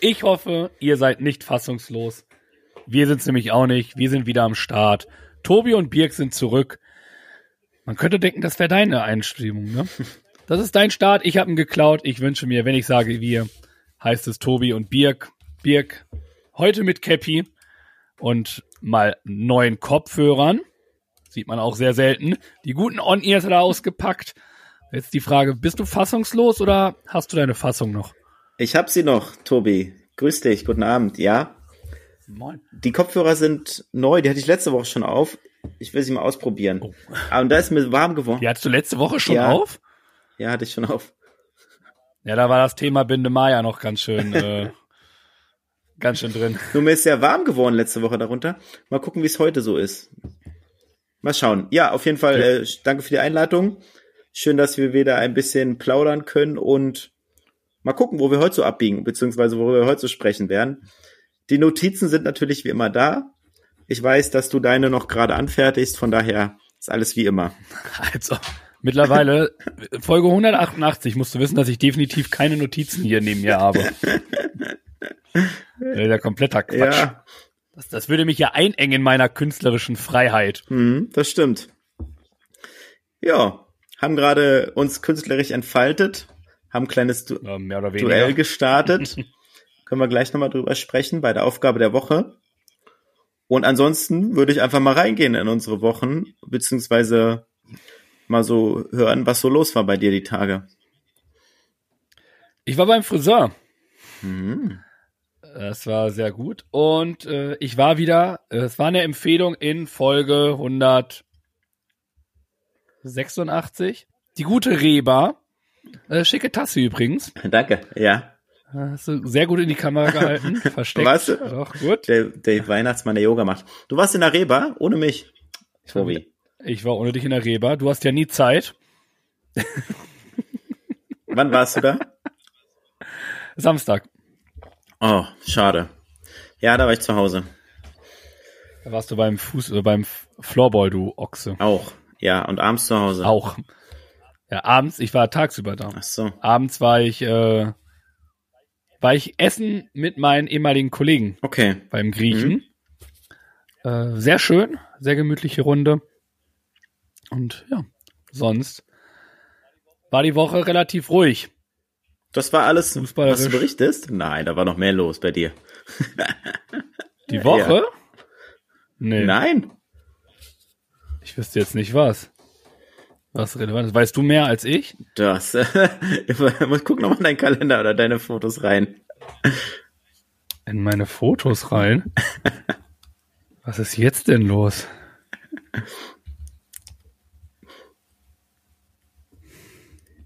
Ich hoffe, ihr seid nicht fassungslos. Wir sind's nämlich auch nicht. Wir sind wieder am Start. Tobi und Birk sind zurück. Man könnte denken, das wäre deine Einstimmung, ne? Das ist dein Start. Ich habe ihn geklaut. Ich wünsche mir, wenn ich sage wir, heißt es Tobi und Birk. Birk, heute mit Cappy und mal neuen Kopfhörern. Sieht man auch sehr selten. Die guten On-Ears hat er ausgepackt. Jetzt die Frage, bist du fassungslos oder hast du deine Fassung noch? Ich hab sie noch, Tobi. Grüß dich, guten Abend. Ja? Moin. Die Kopfhörer sind neu, die hatte ich letzte Woche schon auf. Ich will sie mal ausprobieren. Oh. Ah, und da ist mir warm geworden. Die hattest du letzte Woche schon Ja. auf? Ja, hatte ich schon auf. Ja, da war das Thema Binde Maya noch ganz schön, äh, ganz schön drin. Nur mir ist sehr warm geworden letzte Woche darunter. Mal gucken, wie es heute so ist. Mal schauen. Ja, auf jeden Fall, äh, danke für die Einladung. Schön, dass wir wieder ein bisschen plaudern können und mal gucken, wo wir heute so abbiegen, beziehungsweise worüber wir heute so sprechen werden. Die Notizen sind natürlich wie immer da. Ich weiß, dass du deine noch gerade anfertigst, von daher ist alles wie immer. Also, mittlerweile, Folge 188, musst du wissen, dass ich definitiv keine Notizen hier neben mir habe. Der kompletter Quatsch. Ja, Das, das würde mich ja einengen in meiner künstlerischen Freiheit. mhm, das stimmt. Ja, haben gerade uns künstlerisch entfaltet, haben ein kleines du. Duell gestartet. Können wir gleich nochmal drüber sprechen bei der Aufgabe der Woche. Und ansonsten würde ich einfach mal reingehen in unsere Wochen, beziehungsweise mal so hören, was so los war bei dir die Tage. Ich war beim Friseur. Mhm. Das war sehr gut. Und äh, ich war wieder, es war eine Empfehlung in Folge 186. Die gute Reba. Äh, schicke Tasse übrigens. Danke, ja. Hast du sehr gut in die Kamera gehalten. Versteckt. Warst du? Doch, gut. Der, der Weihnachtsmann, der Yoga macht. Du warst in der Reba, ohne mich. Tobi. Ich war ohne dich in der Reba. Du hast ja nie Zeit. Wann warst du da? Samstag. Oh, schade. Ja, da war ich zu Hause. Da warst du beim Fuß, äh, beim Floorball, du Ochse. Auch. Ja, und abends zu Hause. Auch. Ja, abends, ich war tagsüber da. Ach so. Abends war ich, äh, war ich essen mit meinen ehemaligen Kollegen Okay. beim Griechen. Äh, sehr schön, sehr gemütliche Runde. Und ja, sonst war die Woche relativ ruhig. Das war alles, was du berichtest? Nein, da war noch mehr los bei dir. Die Woche? Nee, Nein. ich wüsste jetzt nicht was. Was relevant ist. Weißt du mehr als ich? Das. ich muss gucken nochmal in deinen Kalender oder deine Fotos rein. In meine Fotos rein? was ist jetzt denn los?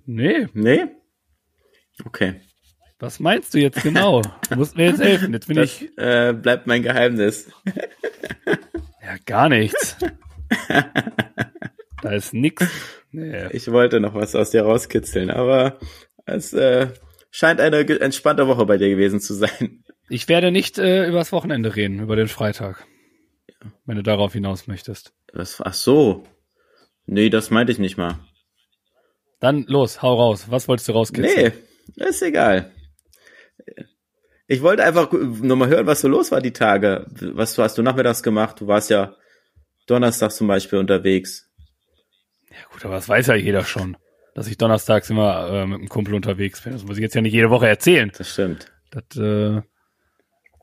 Nee, Nee? Okay. was meinst du jetzt genau? Du musst mir jetzt helfen. Jetzt bin Das ich. äh, bleibt mein Geheimnis. Ja, gar nichts. Da ist nix. Nee. Ich wollte noch was aus dir rauskitzeln, aber es äh, scheint eine entspannte Woche bei dir gewesen zu sein. Ich werde nicht äh, übers Wochenende reden, über den Freitag. Wenn du darauf hinaus möchtest. Was, ach so. Nee, das meinte ich nicht mal. Dann los, hau raus. Was wolltest du rauskitzeln? Nee, ist egal. Ich wollte einfach nur mal hören, was so los war die Tage. Was hast du nachmittags gemacht? Du warst ja Donnerstag zum Beispiel unterwegs. Gut, aber das weiß ja jeder schon, dass ich donnerstags immer äh, mit einem Kumpel unterwegs bin. Das muss ich jetzt ja nicht jede Woche erzählen. Das stimmt. Das äh,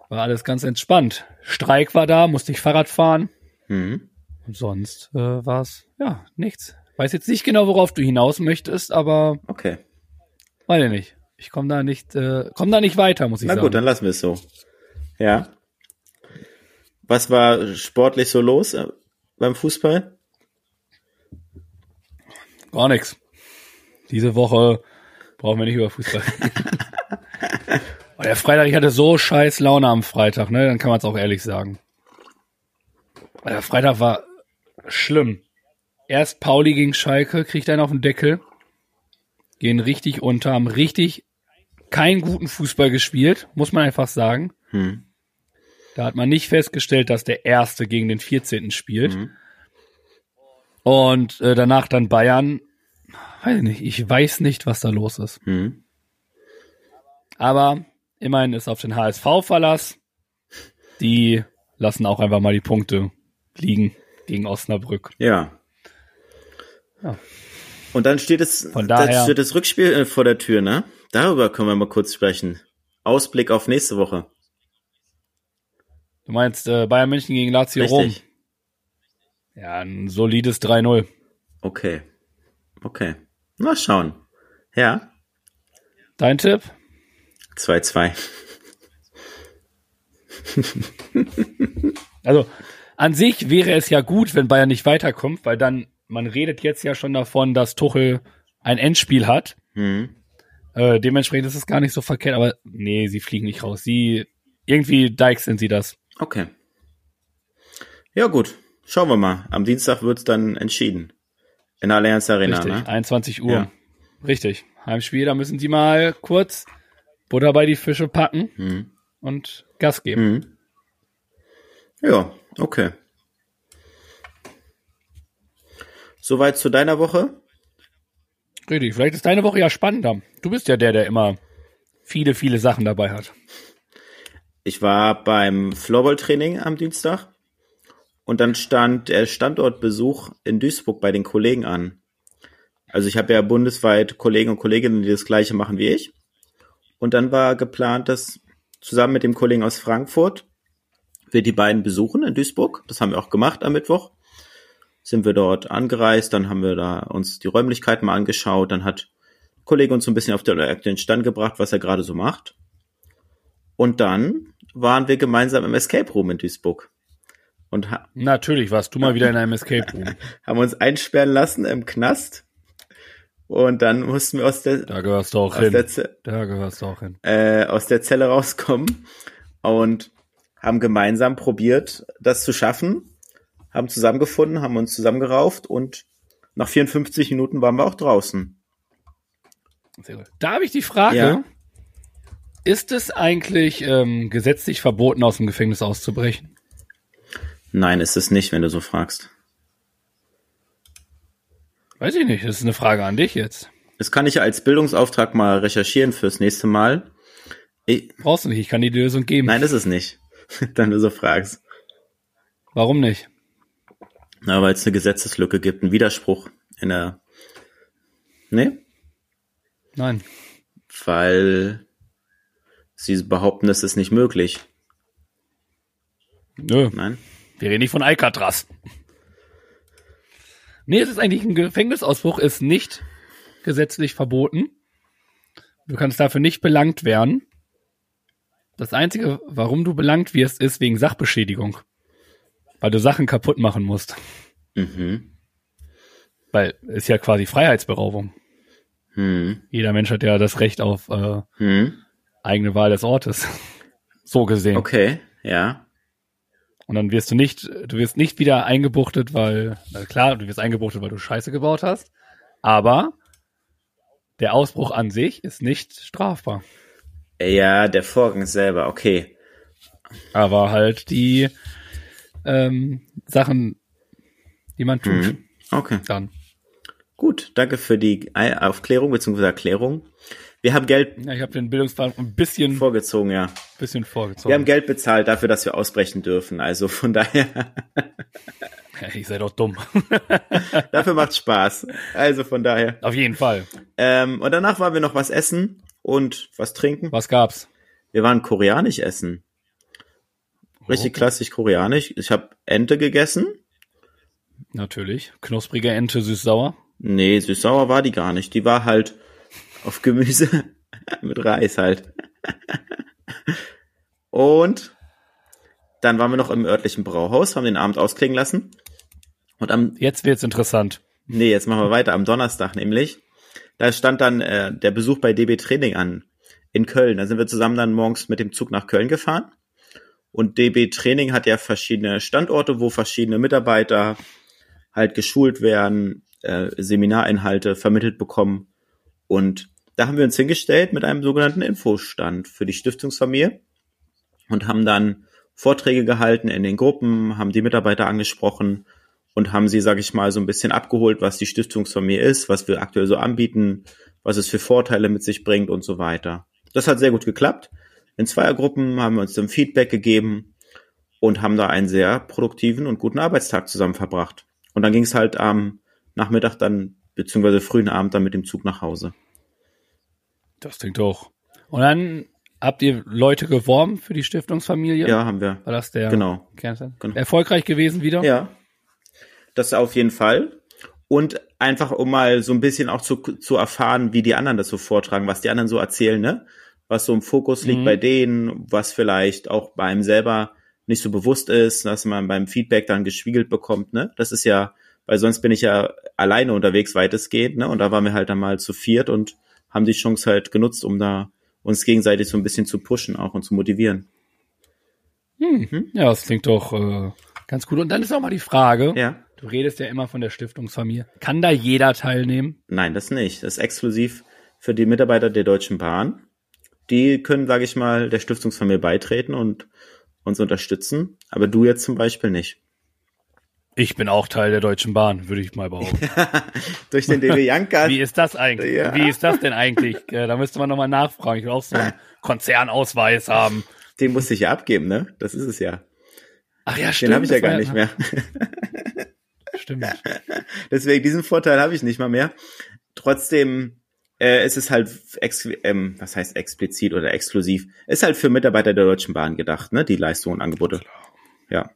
war alles ganz entspannt. Streik war da, musste ich Fahrrad fahren. Mhm. Und sonst äh, war es, ja, nichts. Weiß jetzt nicht genau, worauf du hinaus möchtest, aber Okay. weiß ich nicht. Ich komme da nicht, äh, komm da nicht weiter, muss ich Na sagen. gut, dann lassen wir es so. Ja. Was war sportlich so los äh, beim Fußball? Gar nichts. Diese Woche brauchen wir nicht über Fußball. reden. Der Freitag, ich hatte so scheiß Laune am Freitag, ne? Dann kann man es auch ehrlich sagen. Der Freitag war schlimm. Erst Pauli gegen Schalke, kriegt einen auf den Deckel. Gehen richtig unter, haben richtig keinen guten Fußball gespielt, muss man einfach sagen. Hm. Da hat man nicht festgestellt, dass der Erste gegen den 14. spielt. Mhm. Und äh, danach dann Bayern. Weiß nicht, ich weiß nicht, was da los ist. Hm. Aber immerhin ist auf den HSV Verlass. Die lassen auch einfach mal die Punkte liegen gegen Osnabrück. Ja. Ja. Und dann steht es, Von dann daher- steht das Rückspiel äh, vor der Tür, ne? Darüber können wir mal kurz sprechen. Ausblick auf nächste Woche. Du meinst äh, Bayern München gegen Lazio Rom? Ja, ein solides 3-0. Okay. Okay. Mal schauen. Ja. Dein Tipp? 2-2. Also an sich wäre es ja gut, wenn Bayern nicht weiterkommt, weil dann, man redet jetzt ja schon davon, dass Tuchel ein Endspiel hat. Hm. Äh, dementsprechend ist es gar nicht so verkehrt, aber nee, sie fliegen nicht raus. Sie, irgendwie deichseln sie das. Okay. Ja, gut. Schauen wir mal. Am Dienstag wird's dann entschieden. In der Allianz Arena, Richtig, ne? 21 Uhr. Ja. Richtig. Heimspiel, da müssen sie mal kurz Butter bei die Fische packen Hm. und Gas geben. Mhm. Ja, okay. Soweit zu deiner Woche? Richtig, vielleicht ist deine Woche ja spannender. Du bist ja der, der immer viele, viele Sachen dabei hat. Ich war beim Floorball-Training am Dienstag und dann stand der Standortbesuch in Duisburg bei den Kollegen an. Also ich habe ja bundesweit Kollegen und Kolleginnen, die das gleiche machen wie ich. Und dann war geplant, dass zusammen mit dem Kollegen aus Frankfurt wir die beiden besuchen in Duisburg. Das haben wir auch gemacht am Mittwoch. Sind wir dort angereist, dann haben wir da uns die Räumlichkeiten mal angeschaut, dann hat der Kollege uns so ein bisschen auf den Stand gebracht, was er gerade so macht. Und dann waren wir gemeinsam im Escape Room in Duisburg und Natürlich warst du mal wieder in einem Escape Room. haben uns einsperren lassen im Knast. Und dann mussten wir aus der, Da gehörst du auch aus hin. Da gehörst du auch hin. äh, aus der Zelle rauskommen und haben gemeinsam probiert, das zu schaffen, haben zusammengefunden, haben uns zusammengerauft und nach 54 Minuten waren wir auch draußen. Sehr gut. Da habe ich die Frage. Ja. Ist es eigentlich ähm, gesetzlich verboten, aus dem Gefängnis auszubrechen? Nein, ist es nicht, wenn du so fragst. Weiß ich nicht. Das ist eine Frage an dich jetzt. Das kann ich als Bildungsauftrag mal recherchieren fürs nächste Mal. Ich, Brauchst du nicht. Ich kann dir die Lösung geben. nein, ist es nicht, wenn du so fragst. Warum nicht? Na, weil es eine Gesetzeslücke gibt, einen Widerspruch in der. Nee? Nein. Weil sie behaupten, das ist nicht möglich. Nö. Nein? Wir reden nicht von Alcatraz. Nee, es ist eigentlich ein Gefängnisausbruch, ist nicht gesetzlich verboten. Du kannst dafür nicht belangt werden. Das Einzige, warum du belangt wirst, ist wegen Sachbeschädigung. Weil du Sachen kaputt machen musst. Mhm. Weil ist ja quasi Freiheitsberaubung. Hm. Jeder Mensch hat ja das Recht auf äh, Hm. eigene Wahl des Ortes. so gesehen. Okay, ja. Und dann wirst du nicht, du wirst nicht wieder eingebuchtet, weil, klar, du wirst eingebuchtet, weil du Scheiße gebaut hast. Aber der Ausbruch an sich ist nicht strafbar. Ja, der Vorgang selber, okay. Aber halt die ähm, Sachen, die man tut, Mhm. Okay. dann. Gut, danke für die Aufklärung bzw. Erklärung. Wir haben Geld Ja, ich habe den Bildungsplan ein bisschen, vorgezogen, ja. bisschen vorgezogen. Wir haben Geld bezahlt dafür, dass wir ausbrechen dürfen. Also von daher, Ja, ich sei doch dumm. dafür macht Spaß. Also von daher. Auf jeden Fall. Ähm, und danach waren wir noch was essen und was trinken. Was gab's? Wir waren koreanisch essen. Richtig Okay. klassisch koreanisch. Ich habe Ente gegessen. Natürlich. Knusprige Ente, süß-sauer. Nee, süß-sauer war die gar nicht. Die war halt auf Gemüse mit Reis halt. Und dann waren wir noch im örtlichen Brauhaus, haben den Abend ausklingen lassen. Und am, Jetzt wird's interessant. nee, jetzt machen wir weiter, am Donnerstag nämlich. Da stand dann äh, der Besuch bei DB Training an in Köln. Da sind wir zusammen dann morgens mit dem Zug nach Köln gefahren. Und DB Training hat ja verschiedene Standorte, wo verschiedene Mitarbeiter halt geschult werden, äh, Seminarinhalte vermittelt bekommen. Und da haben wir uns hingestellt mit einem sogenannten Infostand für die Stiftungsfamilie und haben dann Vorträge gehalten in den Gruppen, haben die Mitarbeiter angesprochen und haben sie, sage ich mal, so ein bisschen abgeholt, was die Stiftungsfamilie ist, was wir aktuell so anbieten, was es für Vorteile mit sich bringt und so weiter. Das hat sehr gut geklappt. In Zweiergruppen haben wir uns dann Feedback gegeben und haben da einen sehr produktiven und guten Arbeitstag zusammen verbracht. Und dann ging es halt am Nachmittag dann, beziehungsweise frühen Abend dann mit dem Zug nach Hause. Das klingt doch. Und dann habt ihr Leute geworben für die Stiftungsfamilie? Ja, haben wir. War das der Genau. Genau. Erfolgreich gewesen wieder? Ja. Das auf jeden Fall. Und einfach, um mal so ein bisschen auch zu, zu erfahren, wie die anderen das so vortragen, was die anderen so erzählen, ne? Was so im Fokus liegt Mhm. bei denen, was vielleicht auch bei einem selber nicht so bewusst ist, dass man beim Feedback dann gespiegelt bekommt, ne? Das ist ja, weil sonst bin ich ja alleine unterwegs weitestgehend, ne? Und da waren wir halt dann mal zu viert und haben die Chance halt genutzt, um da uns gegenseitig so ein bisschen zu pushen auch und zu motivieren. Hm. Ja, das klingt doch äh, ganz gut. Und dann ist auch mal die Frage, Ja. du redest ja immer von der Stiftungsfamilie. Kann da jeder teilnehmen? Nein, das nicht. Das ist exklusiv für die Mitarbeiter der Deutschen Bahn. Die können, sage ich mal, der Stiftungsfamilie beitreten und uns unterstützen. Aber du jetzt zum Beispiel nicht. Ich bin auch Teil der Deutschen Bahn, würde ich mal behaupten. Durch den DB Janka. Wie ist das eigentlich? Ja. Wie ist das denn eigentlich? Äh, da müsste man nochmal nachfragen. Ich will auch so einen Konzernausweis haben. den musste ich ja abgeben, ne? Das ist es ja. Ach ja, Den stimmt. habe ich ja gar nicht mehr. Stimmt. Deswegen, diesen Vorteil habe ich nicht mal mehr. Trotzdem äh, es ist halt, ex ähm, was heißt explizit oder exklusiv, ist halt für Mitarbeiter der Deutschen Bahn gedacht, ne? Die Leistungen und Angebote. Ja,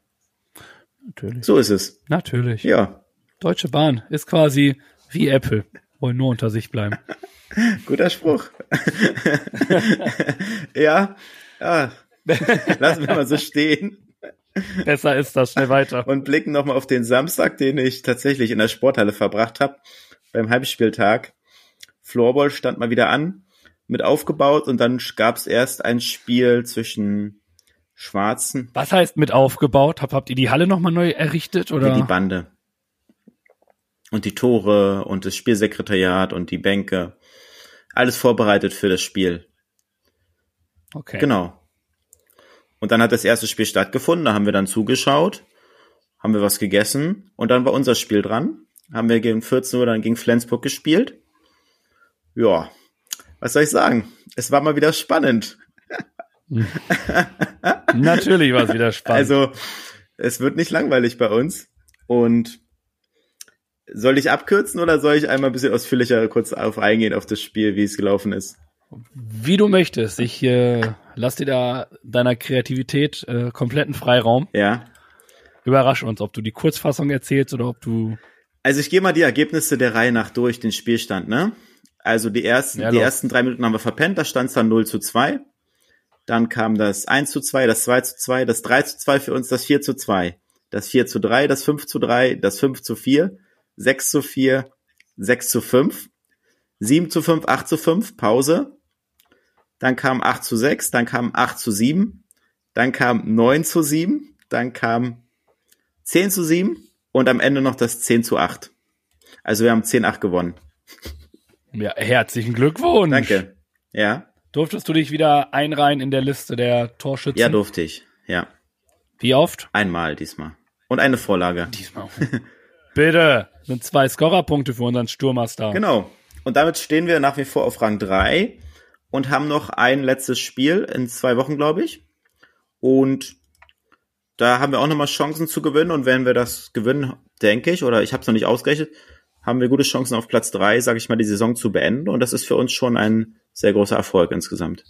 Natürlich. so ist es. Natürlich. Ja, Deutsche Bahn ist quasi wie Apple. Wollen nur unter sich bleiben. guter Spruch. ja, ja. Lassen wir mal so stehen Besser ist das. Schnell weiter. und blicken nochmal auf den Samstag, den ich tatsächlich in der Sporthalle verbracht habe, beim Halbspieltag. Floorball stand mal wieder an, mit aufgebaut und dann gab es erst ein Spiel zwischen Schwarzen Was heißt mit aufgebaut? Hab, habt ihr die Halle nochmal neu errichtet? Oder? Die Bande. Und die Tore und das Spielsekretariat und die Bänke. Alles vorbereitet für das Spiel. okay. Genau. Und dann hat das erste Spiel stattgefunden, da haben wir dann zugeschaut, haben wir was gegessen und dann war unser Spiel dran. Haben wir gegen 14 Uhr dann gegen Flensburg gespielt. Ja, was soll ich sagen? Es war mal wieder spannend. Natürlich war es wieder spannend. Also, es wird nicht langweilig bei uns. Und soll ich abkürzen oder soll ich einmal ein bisschen ausführlicher kurz auf eingehen auf das Spiel, wie es gelaufen ist? Wie du möchtest. Ich äh, lass dir da deiner Kreativität äh, kompletten Freiraum. Ja. Überrasch uns, ob du die Kurzfassung erzählst oder ob du. Also ich gehe mal die Ergebnisse der Reihe nach durch, den Spielstand, ne? Also die ersten, Ja, die ersten drei Minuten haben wir verpennt, da stand es dann 0 zu 2. Dann kam das 1 zu 2, das 2 zu 2, das 3 zu 2 für uns, das 4 zu 2, das 4 zu 3, das 5 zu 3, das 5 zu 4, 6 zu 4, 6 zu 5, 7 zu 5, 8 zu 5, Pause. Dann kam 8 zu 6, dann kam 8 zu 7, dann kam 9 zu 7, dann kam 10 zu 7 und am Ende noch das 10 zu 8. Also wir haben 10-8 gewonnen. Ja, herzlichen Glückwunsch. Danke. Ja, Durftest du dich wieder einreihen in der Liste der Torschützen? ja durfte ich. Ja, Wie oft? einmal diesmal. Und eine Vorlage. Diesmal. Bitte. Sind zwei Scorerpunkte für unseren Sturmaster. Genau. Und damit stehen wir nach wie vor auf Rang 3 und haben noch ein letztes Spiel in zwei Wochen, glaube ich. Und da haben wir auch nochmal Chancen zu gewinnen. Und wenn wir das gewinnen, denke ich, oder ich habe es noch nicht ausgerechnet, haben wir gute Chancen auf Platz 3, sage ich mal, die Saison zu beenden. Und das ist für uns schon ein sehr großer Erfolg insgesamt.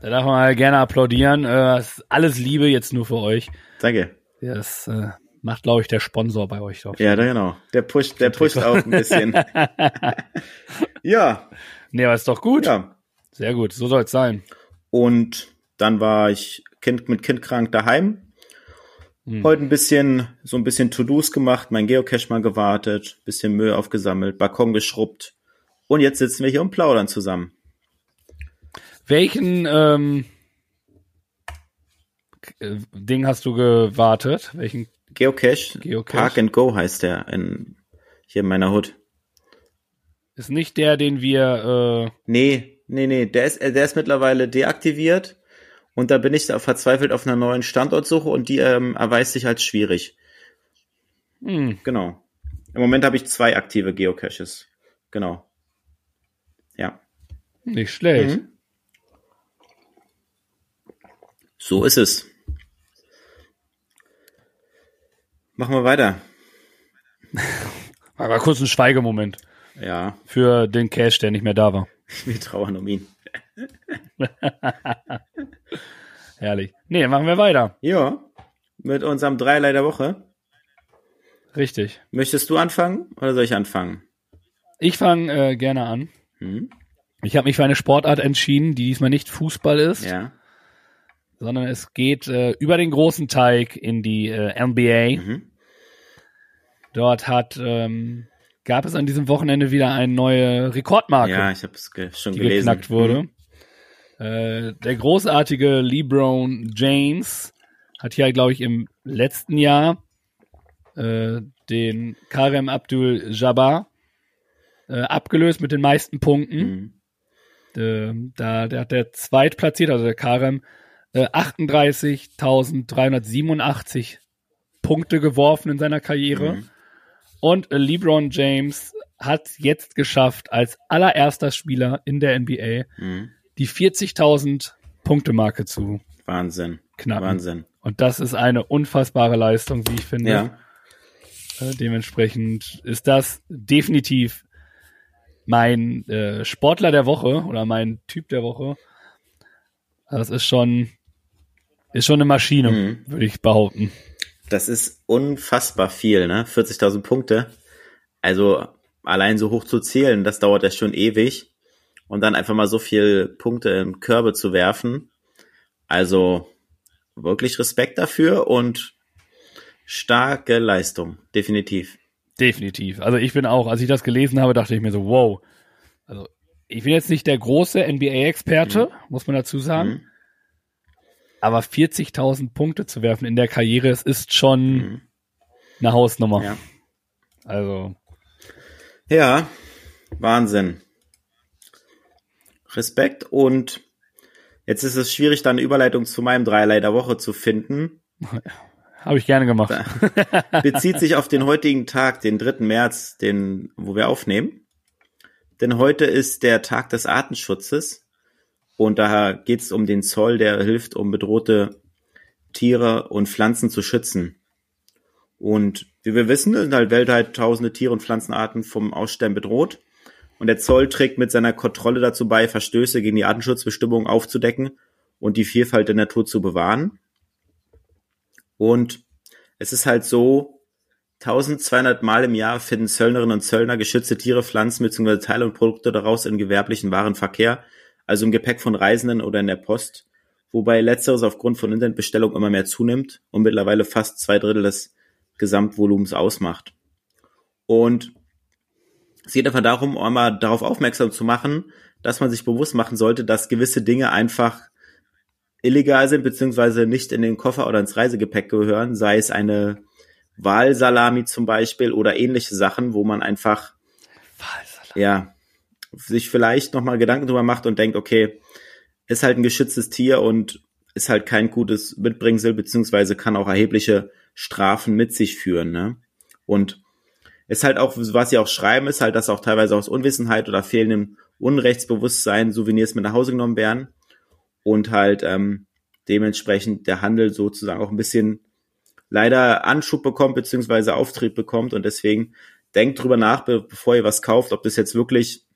Da darf man mal gerne applaudieren. Äh, alles Liebe jetzt nur für euch. Danke. Das äh, macht, glaube ich, der Sponsor bei euch drauf. Ja, genau. Der pusht, der pusht auch ein bisschen. ja, Nee, aber ist doch gut. ja. Sehr gut. So soll es sein. Und dann war ich kind mit Kind krank daheim. Hm. Heute ein bisschen, so ein bisschen To-Dos gemacht, mein Geocache mal gewartet, bisschen Müll aufgesammelt, Balkon geschrubbt Und jetzt sitzen wir hier und plaudern zusammen. Welchen ähm, äh, Ding hast du gewartet? Welchen Geocache, Geocache? Park and Go heißt der in, hier in meiner Hut. ist nicht der, den wir äh, Nee, nee, nee, der ist, äh, der ist mittlerweile deaktiviert und da bin ich verzweifelt auf einer neuen Standortsuche und die ähm, erweist sich als schwierig. hm, Genau. Im Moment habe ich zwei aktive Geocaches. Genau. Ja. nicht schlecht. Mhm. So ist es. Machen wir weiter. Aber kurz ein Schweigemoment Ja, für den Cash, der nicht mehr da war. wir trauern um ihn. Herrlich. Nee, machen wir weiter. Ja, mit unserem Dreierlei der Woche. Richtig. Möchtest du anfangen oder soll ich anfangen? Ich fange äh, gerne an. Hm? Ich habe mich für eine Sportart entschieden, die diesmal nicht Fußball ist, Ja. sondern es geht äh, über den großen Teig in die äh, NBA. Mhm. Dort hat ähm, gab es an diesem Wochenende wieder eine neue Rekordmarke, Ja, ich habe es ge schon die gelesen. geknackt wurde. Mhm. Äh, der großartige LeBron James hat hier, glaube ich, im letzten Jahr äh, den Karem Abdul Jabbar äh, abgelöst mit den meisten Punkten. Mhm. Äh, da der hat der zweitplatziert, also der Karem, äh, 38.387 Punkte geworfen in seiner Karriere. Mhm. Und LeBron James hat jetzt geschafft, als allererster Spieler in der NBA Mhm. die 40.000 Punkte Marke zu Wahnsinn. knacken. Wahnsinn. Und das ist eine unfassbare Leistung, wie ich finde. Ja. Äh, dementsprechend ist das definitiv mein äh, Sportler der Woche oder mein Typ der Woche. Das ist schon, ist schon eine Maschine, Mhm. würde ich behaupten. Das ist unfassbar viel, ne? 40.000 Punkte. Also allein so hoch zu zählen, das dauert ja schon ewig. Und dann einfach mal so viel Punkte in Körbe zu werfen. Also wirklich Respekt dafür und starke Leistung, definitiv. Definitiv. Also ich bin auch, als ich das gelesen habe, dachte ich mir so, wow. Also ich bin jetzt nicht der große NBA-Experte, muss man dazu sagen. Mhm. Aber 40.000 Punkte zu werfen in der Karriere, es ist schon Mhm. eine Hausnummer. Ja. Also Ja, Wahnsinn. Respekt und jetzt ist es schwierig, da eine Überleitung zu meinem Dreierlei der Woche zu finden. habe ich gerne gemacht. Bezieht sich auf den heutigen Tag, den 3. März, den, wo wir aufnehmen. Denn heute ist der Tag des Artenschutzes und daher geht es um den Zoll, der hilft, um bedrohte Tiere und Pflanzen zu schützen. Und wie wir wissen, sind halt weltweit tausende Tiere und Pflanzenarten vom Aussterben bedroht. Und der Zoll trägt mit seiner Kontrolle dazu bei, Verstöße gegen die Artenschutzbestimmungen aufzudecken und die Vielfalt der Natur zu bewahren. Und es ist halt so, 1200 Mal im Jahr finden Zöllnerinnen und Zöllner geschützte Tiere, Pflanzen bzw. Teile und Produkte daraus in gewerblichen Warenverkehr, also im Gepäck von Reisenden oder in der Post, wobei letzteres aufgrund von Internetbestellungen immer mehr zunimmt und mittlerweile fast zwei Drittel des Gesamtvolumens ausmacht. Und es geht einfach darum, einmal darauf aufmerksam zu machen, dass man sich bewusst machen sollte, dass gewisse Dinge einfach illegal sind, beziehungsweise nicht in den Koffer oder ins Reisegepäck gehören, sei es eine Wahlsalami zum Beispiel oder ähnliche Sachen, wo man einfach, ja, sich vielleicht nochmal Gedanken drüber macht und denkt, okay, ist halt ein geschütztes Tier und ist halt kein gutes Mitbringsel, beziehungsweise kann auch erhebliche Strafen mit sich führen, ne? Und ist halt auch, was sie auch schreiben, ist halt, dass auch teilweise aus Unwissenheit oder fehlendem Unrechtsbewusstsein Souvenirs mit nach Hause genommen werden und halt ähm, dementsprechend der Handel sozusagen auch ein bisschen leider Anschub bekommt beziehungsweise Auftrieb bekommt und deswegen denkt drüber nach, be bevor ihr was kauft, ob das jetzt wirklich,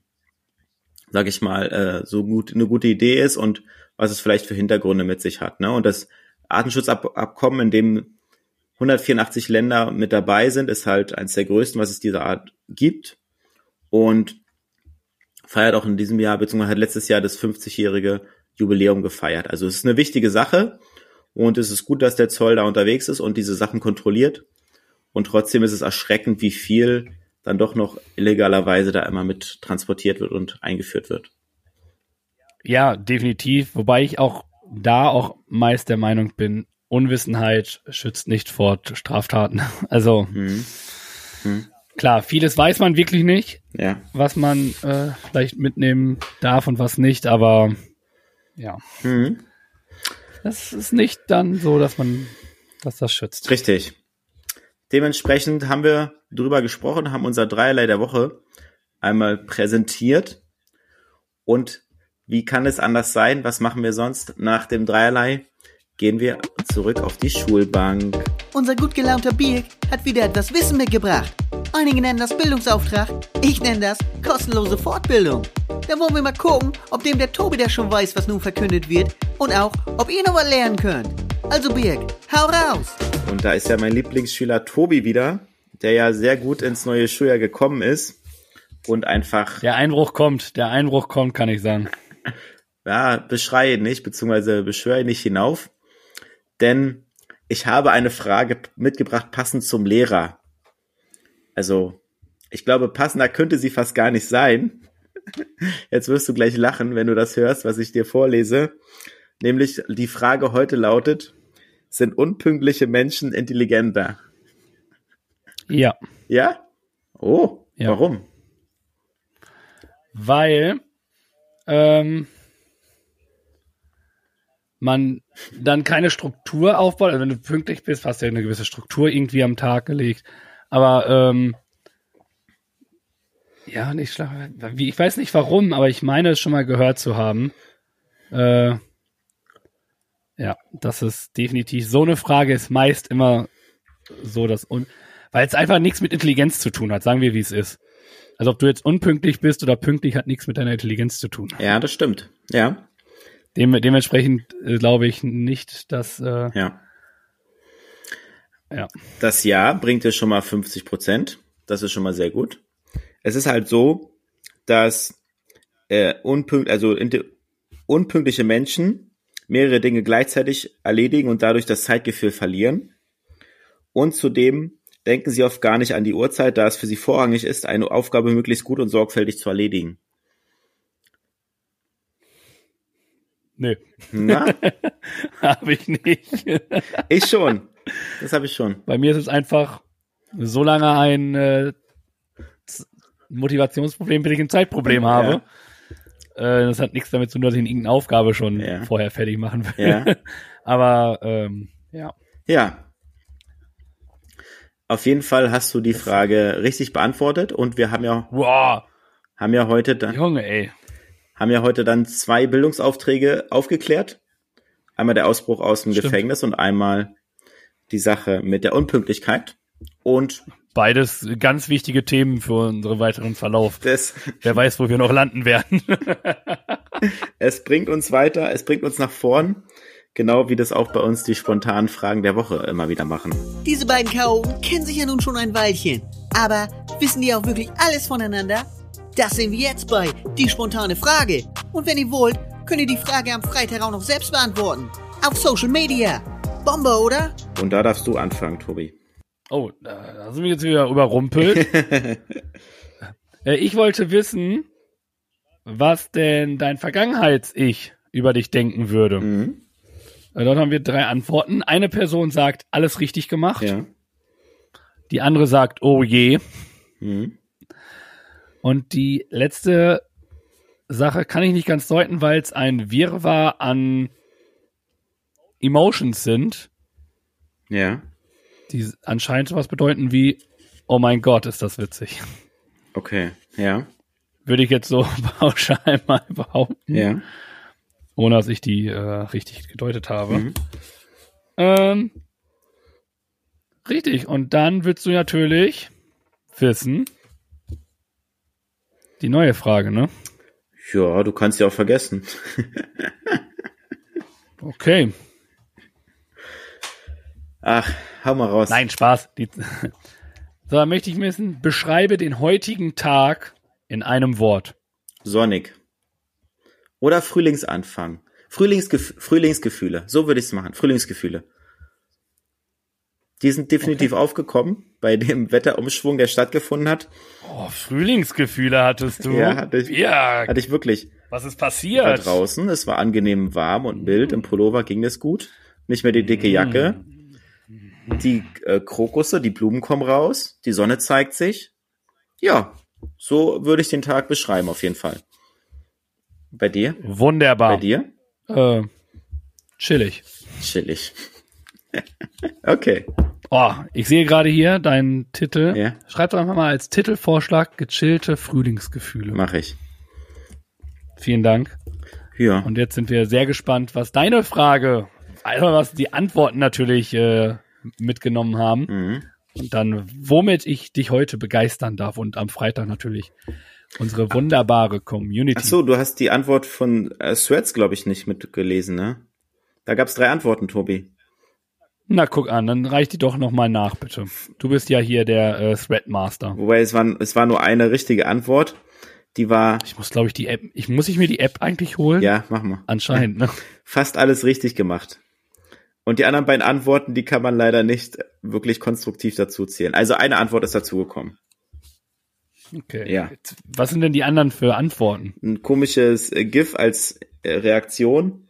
sag ich mal, äh, so gut eine gute Idee ist und was es vielleicht für Hintergründe mit sich hat. Ne? Und das Artenschutzabkommen, in dem 184 Länder mit dabei sind, ist halt eines der größten, was es dieser Art gibt und feiert auch in diesem Jahr, beziehungsweise hat letztes Jahr das 50-jährige Jubiläum gefeiert. Also es ist eine wichtige Sache und es ist gut, dass der Zoll da unterwegs ist und diese Sachen kontrolliert. Und trotzdem ist es erschreckend, wie viel dann doch noch illegalerweise da immer mit transportiert wird und eingeführt wird. Ja, definitiv. Wobei ich auch da auch meist der Meinung bin, Unwissenheit schützt nicht vor Straftaten. Also Hm. Hm. klar, vieles weiß man wirklich nicht, Ja. was man äh, vielleicht mitnehmen darf und was nicht, aber ja, Hm. das ist nicht dann so, dass man, dass das schützt. Richtig. Dementsprechend haben wir drüber gesprochen, haben unser Dreierlei der Woche einmal präsentiert. Und wie kann es anders sein? Was machen wir sonst nach dem Dreierlei? Gehen wir zurück auf die Schulbank. Unser gut gelaunter Birk hat wieder etwas Wissen mitgebracht. Einige nennen das Bildungsauftrag, ich nenne das kostenlose Fortbildung. Da wollen wir mal gucken, ob dem der Tobi der schon weiß, was nun verkündet wird und auch, ob ihr noch was lernen könnt. Also Birk, hau raus! Und da ist ja mein Lieblingsschüler Tobi wieder, der ja sehr gut ins neue Schuljahr gekommen ist und einfach Der Einbruch kommt, der Einbruch kommt, kann ich sagen. ja, beschreie nicht, beziehungsweise beschwöre nicht hinauf. Denn ich habe eine Frage mitgebracht, passend zum Lehrer. Also, ich glaube, passender könnte sie fast gar nicht sein. Jetzt wirst du gleich lachen, wenn du das hörst, was ich dir vorlese. Nämlich die Frage heute lautet, sind unpünktliche Menschen intelligenter? Ja, Ja? Oh, Ja. warum? weil ähm, man dann keine Struktur aufbaut. Also wenn du pünktlich bist, hast du ja eine gewisse Struktur irgendwie am Tag gelegt. Aber ähm, ja, wie ich weiß nicht warum, aber ich meine es schon mal gehört zu haben. Äh, ja, das ist definitiv so eine Frage ist meist immer so das un weil es einfach nichts mit Intelligenz zu tun hat, sagen wir wie es ist. Also ob du jetzt unpünktlich bist oder pünktlich, hat nichts mit deiner Intelligenz zu tun. Ja, das stimmt. Ja, Dem, dementsprechend äh, glaube ich nicht, dass äh, ja. ja. Das Jahr bringt dir schon mal 50 Prozent. Das ist schon mal sehr gut. Es ist halt so, dass äh, unpünkt, also unpünktliche Menschen mehrere Dinge gleichzeitig erledigen und dadurch das Zeitgefühl verlieren. Und zudem denken sie oft gar nicht an die Uhrzeit, da es für sie vorrangig ist, eine Aufgabe möglichst gut und sorgfältig zu erledigen. Nö, Na, habe ich nicht. ich schon. Das habe ich schon. Bei mir ist es einfach so lange ein äh, Motivationsproblem, bis ich ein Zeitproblem habe. Äh, das hat nichts damit zu tun, dass ich irgendeine Aufgabe schon Ja. vorher fertig machen will. Ja. Aber ähm, ja. Ja. Auf jeden Fall hast du die Frage richtig beantwortet und wir haben ja, Wow, haben ja heute dann, Junge, ey. haben ja heute dann zwei Bildungsaufträge aufgeklärt. Einmal der Ausbruch aus dem Stimmt. Gefängnis und einmal die Sache mit der Unpünktlichkeit. Und Beides ganz wichtige Themen für unseren weiteren Verlauf. das, Wer weiß, wo wir noch landen werden. es bringt uns weiter, es bringt uns nach vorn. Genau wie das auch bei uns die spontanen Fragen der Woche immer wieder machen. Diese beiden Chaoten kennen sich ja nun schon ein Weilchen. Aber wissen die auch wirklich alles voneinander? Das sehen wir jetzt bei Die spontane Frage. Und wenn ihr wollt, könnt ihr die Frage am Freitag auch noch selbst beantworten. Auf Social Media. Bombe, oder? Und da darfst du anfangen, Tobi. Oh, da sind wir jetzt wieder überrumpelt. äh, ich wollte wissen, was denn dein Vergangenheits-Ich über dich denken würde. Mhm. Äh, Dort haben wir drei Antworten. Eine Person sagt, alles richtig gemacht. Ja. Die andere sagt, oh je. Mhm. Und die letzte Sache kann ich nicht ganz deuten, weil es ein Wirrwarr an Emotions sind, Ja. Die anscheinend sowas bedeuten wie, oh mein Gott, ist das witzig. Okay. Ja. Würde ich jetzt so pauschal mal behaupten, Ja. ohne dass ich die äh, richtig gedeutet habe. Mhm. Ähm, richtig, und dann willst du natürlich wissen, die neue Frage, ne? Ja, du kannst ja auch vergessen. Okay. Ach, hau mal raus. Nein, Spaß. Die, so, dann möchte ich wissen, beschreibe den heutigen Tag in einem Wort. Sonnig. Oder Frühlingsanfang. Frühlingsgef Frühlingsgefühle. So würde ich es machen. Frühlingsgefühle. Die sind definitiv aufgekommen bei dem Wetterumschwung, der stattgefunden hat. Oh, Frühlingsgefühle hattest du. Ja, hatte ich, Ja, hatte ich wirklich. was ist Da passiert? draußen, es war angenehm warm und mild, im Pullover ging es gut. Nicht mehr die dicke Jacke. Die äh, Krokusse, die Blumen kommen raus, die Sonne zeigt sich. Ja, so würde ich den Tag beschreiben auf jeden Fall. Bei dir? Wunderbar. Bei dir? Äh, chillig. Chillig. okay. Oh, ich sehe gerade hier deinen Titel. Ja. Schreib doch einfach mal als Titelvorschlag gechillte Frühlingsgefühle. Mache ich. Vielen Dank. Ja. Und jetzt sind wir sehr gespannt, was deine Frage, also was die Antworten natürlich äh, mitgenommen haben. Mhm. Und dann, womit ich dich heute begeistern darf und am Freitag natürlich unsere wunderbare Community. Ach so, du hast die Antwort von äh, Threads, glaube ich, nicht mitgelesen, ne? Da gab's drei Antworten, Tobi. Na, guck an, dann reich die doch nochmal nach, bitte. Du bist ja hier der äh, Threadmaster. Wobei es war, es war nur eine richtige Antwort. Die war, Ich muss, glaube ich, die App, ich muss ich mir die App eigentlich holen? ja, mach mal. Anscheinend, ne? fast alles richtig gemacht. Und die anderen beiden Antworten, die kann man leider nicht wirklich konstruktiv dazu zählen. Also eine Antwort ist dazugekommen. Okay. Ja. Was sind denn die anderen für Antworten? Ein komisches GIF als äh, Reaktion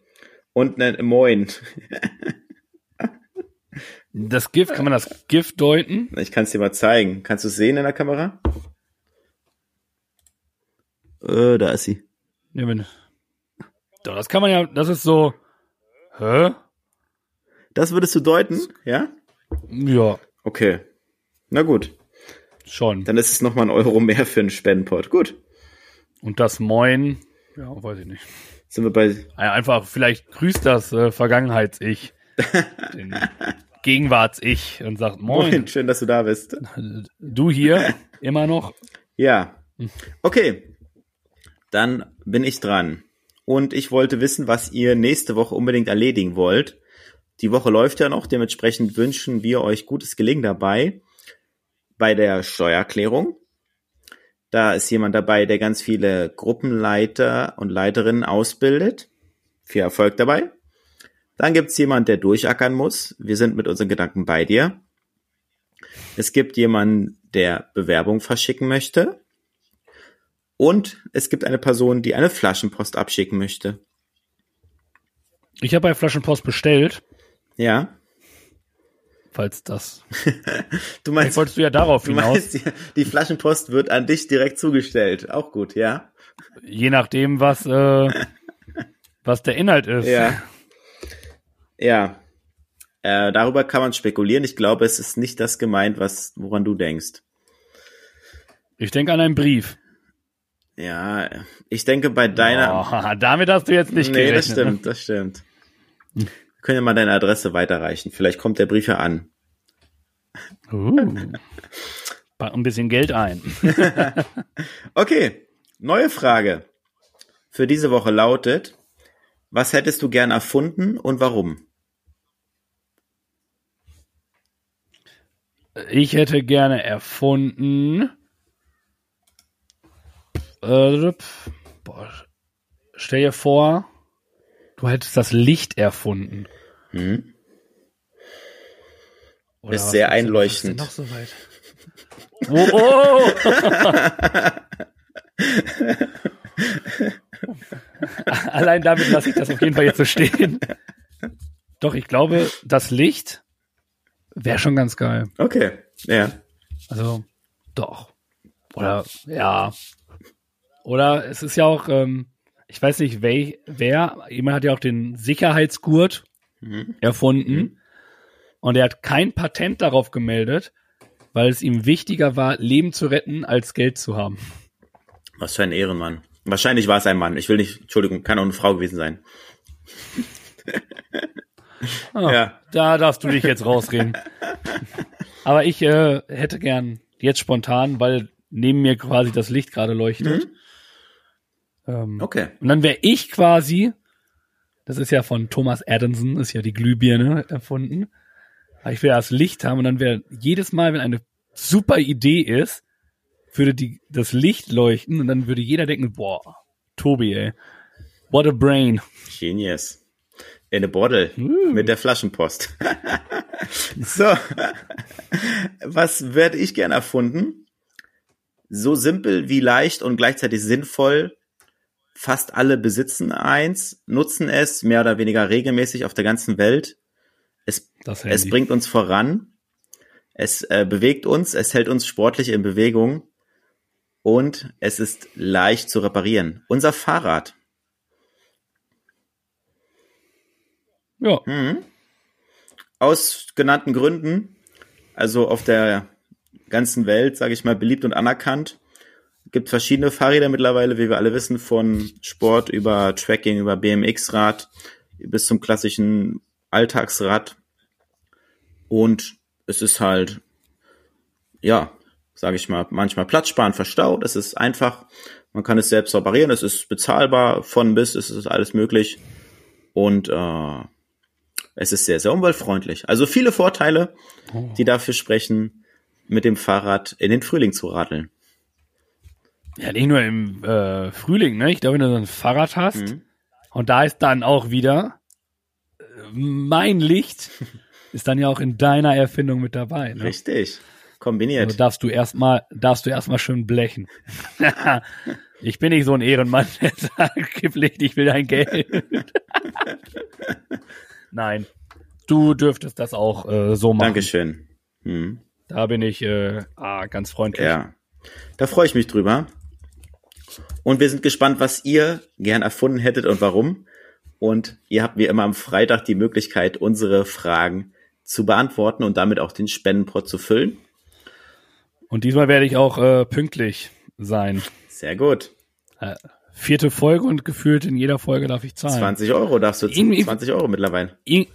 und ein Moin. Das GIF, kann man das GIF deuten? Ich kann es dir mal zeigen. Kannst du es sehen in der Kamera? Äh, da ist sie. Ja, wenn, doch, das kann man ja, das ist so, hä? Das würdest du deuten? Ja? Ja, Okay. Na gut. schon. Dann ist es nochmal ein Euro mehr für einen Spendenpot. Gut. Und das Moin, ja, weiß ich nicht. Sind wir bei, Einfach, vielleicht grüßt das äh, Vergangenheits-Ich, den Gegenwarts-Ich und sagt Moin, Moin, schön, dass du da bist. du hier, immer noch? Ja. Okay. Dann bin ich dran. Und ich wollte wissen, was ihr nächste Woche unbedingt erledigen wollt. Die Woche läuft ja noch, dementsprechend wünschen wir euch gutes Gelingen dabei bei der Steuererklärung. Da ist jemand dabei, der ganz viele Gruppenleiter und Leiterinnen ausbildet. Viel Erfolg dabei. Dann gibt's jemand, der durchackern muss. Wir sind mit unseren Gedanken bei dir. Es gibt jemanden, der Bewerbung verschicken möchte. Und es gibt eine Person, die eine Flaschenpost abschicken möchte. Ich habe bei Flaschenpost bestellt, Ja. falls das. Du Vielleicht meinst, wolltest du ja darauf du hinaus, meinst die, die Flaschenpost wird an dich direkt zugestellt. Auch gut, ja? je nachdem, was, äh, was der Inhalt ist. Ja. Ja. Äh, darüber kann man spekulieren. Ich glaube, es ist nicht das gemeint, was, woran du denkst. Ich denke an einen Brief. Ja, ich denke bei deiner. Oh, damit hast du jetzt nicht nee, gerechnet. das stimmt, das stimmt. Können ja mal deine Adresse weiterreichen. Vielleicht kommt der Brief ja an. Uh. Pack ein bisschen Geld ein. Okay, neue Frage für diese Woche lautet, was hättest du gern erfunden und warum? Ich hätte gerne erfunden. Äh, boah, stell dir vor, du hättest das Licht erfunden. Hm? Oder Ist sehr einleuchtend. noch so weit? Oh, oh. Allein damit lasse ich das auf jeden Fall jetzt so stehen. Doch, ich glaube, das Licht wäre schon ganz geil. Okay, ja. Also, doch. Oder, ja. Oder es ist ja auch, ähm, ich weiß nicht, wer, wer, jemand hat ja auch den Sicherheitsgurt Mhm. erfunden und er hat kein Patent darauf gemeldet, weil es ihm wichtiger war, Leben zu retten, als Geld zu haben. Was für ein Ehrenmann. Wahrscheinlich war es ein Mann. Ich will nicht, Entschuldigung, kann auch eine Frau gewesen sein. Ah, Ja. Da darfst du dich jetzt rausreden. Aber ich äh, hätte gern jetzt spontan, weil neben mir quasi das Licht gerade leuchtet. Ähm, Okay. Und dann wäre ich quasi, das ist ja von Thomas Adamson, ist ja die Glühbirne erfunden. Aber ich will das Licht haben und dann wäre jedes Mal, wenn eine super Idee ist, würde die, das Licht leuchten und dann würde jeder denken, boah, Tobi, ey, what a brain. Genius. In eine Bottle mit der Flaschenpost. so, was werde ich gern erfunden? So simpel wie leicht und gleichzeitig sinnvoll. Fast alle besitzen eins, nutzen es mehr oder weniger regelmäßig auf der ganzen Welt. Es, es bringt uns voran. Es äh, bewegt uns, es hält uns sportlich in Bewegung und es ist leicht zu reparieren. Unser Fahrrad. Ja, Aus genannten Gründen, also auf der ganzen Welt, sage ich mal, beliebt und anerkannt. Gibt verschiedene Fahrräder mittlerweile, wie wir alle wissen, von Sport über Tracking, über BMX-Rad bis zum klassischen Alltagsrad. Und es ist halt, ja, sage ich mal, manchmal Platzsparen verstaut. Es ist einfach, man kann es selbst reparieren, es ist bezahlbar, von bis, es ist alles möglich. Und äh, es ist sehr, sehr umweltfreundlich. Also viele Vorteile, die dafür sprechen, mit dem Fahrrad in den Frühling zu radeln. Ja nicht nur im äh, Frühling, ne? Ich glaube, wenn du so ein Fahrrad hast Mhm. und da ist dann auch wieder äh, mein Licht ist dann ja auch in deiner Erfindung mit dabei. Ne? Richtig. Also Kombiniert. darfst du erstmal, darfst du erstmal schön blechen. ich bin nicht so ein Ehrenmann, der sagt, gib Licht, ich will dein Geld. Nein, du dürftest das auch äh, so machen. Dankeschön. Hm. Da bin ich äh, ah, ganz freundlich. Ja. Da freue ich mich drüber. Und wir sind gespannt, was ihr gern erfunden hättet und warum. Und ihr habt wie immer am Freitag die Möglichkeit, unsere Fragen zu beantworten und damit auch den Spendenpot zu füllen. Und diesmal werde ich auch äh, pünktlich sein. Sehr gut. Vierte Folge und gefühlt in jeder Folge darf ich zahlen. 20 Euro darfst du, Irgendwie- 20 Euro mittlerweile. Ir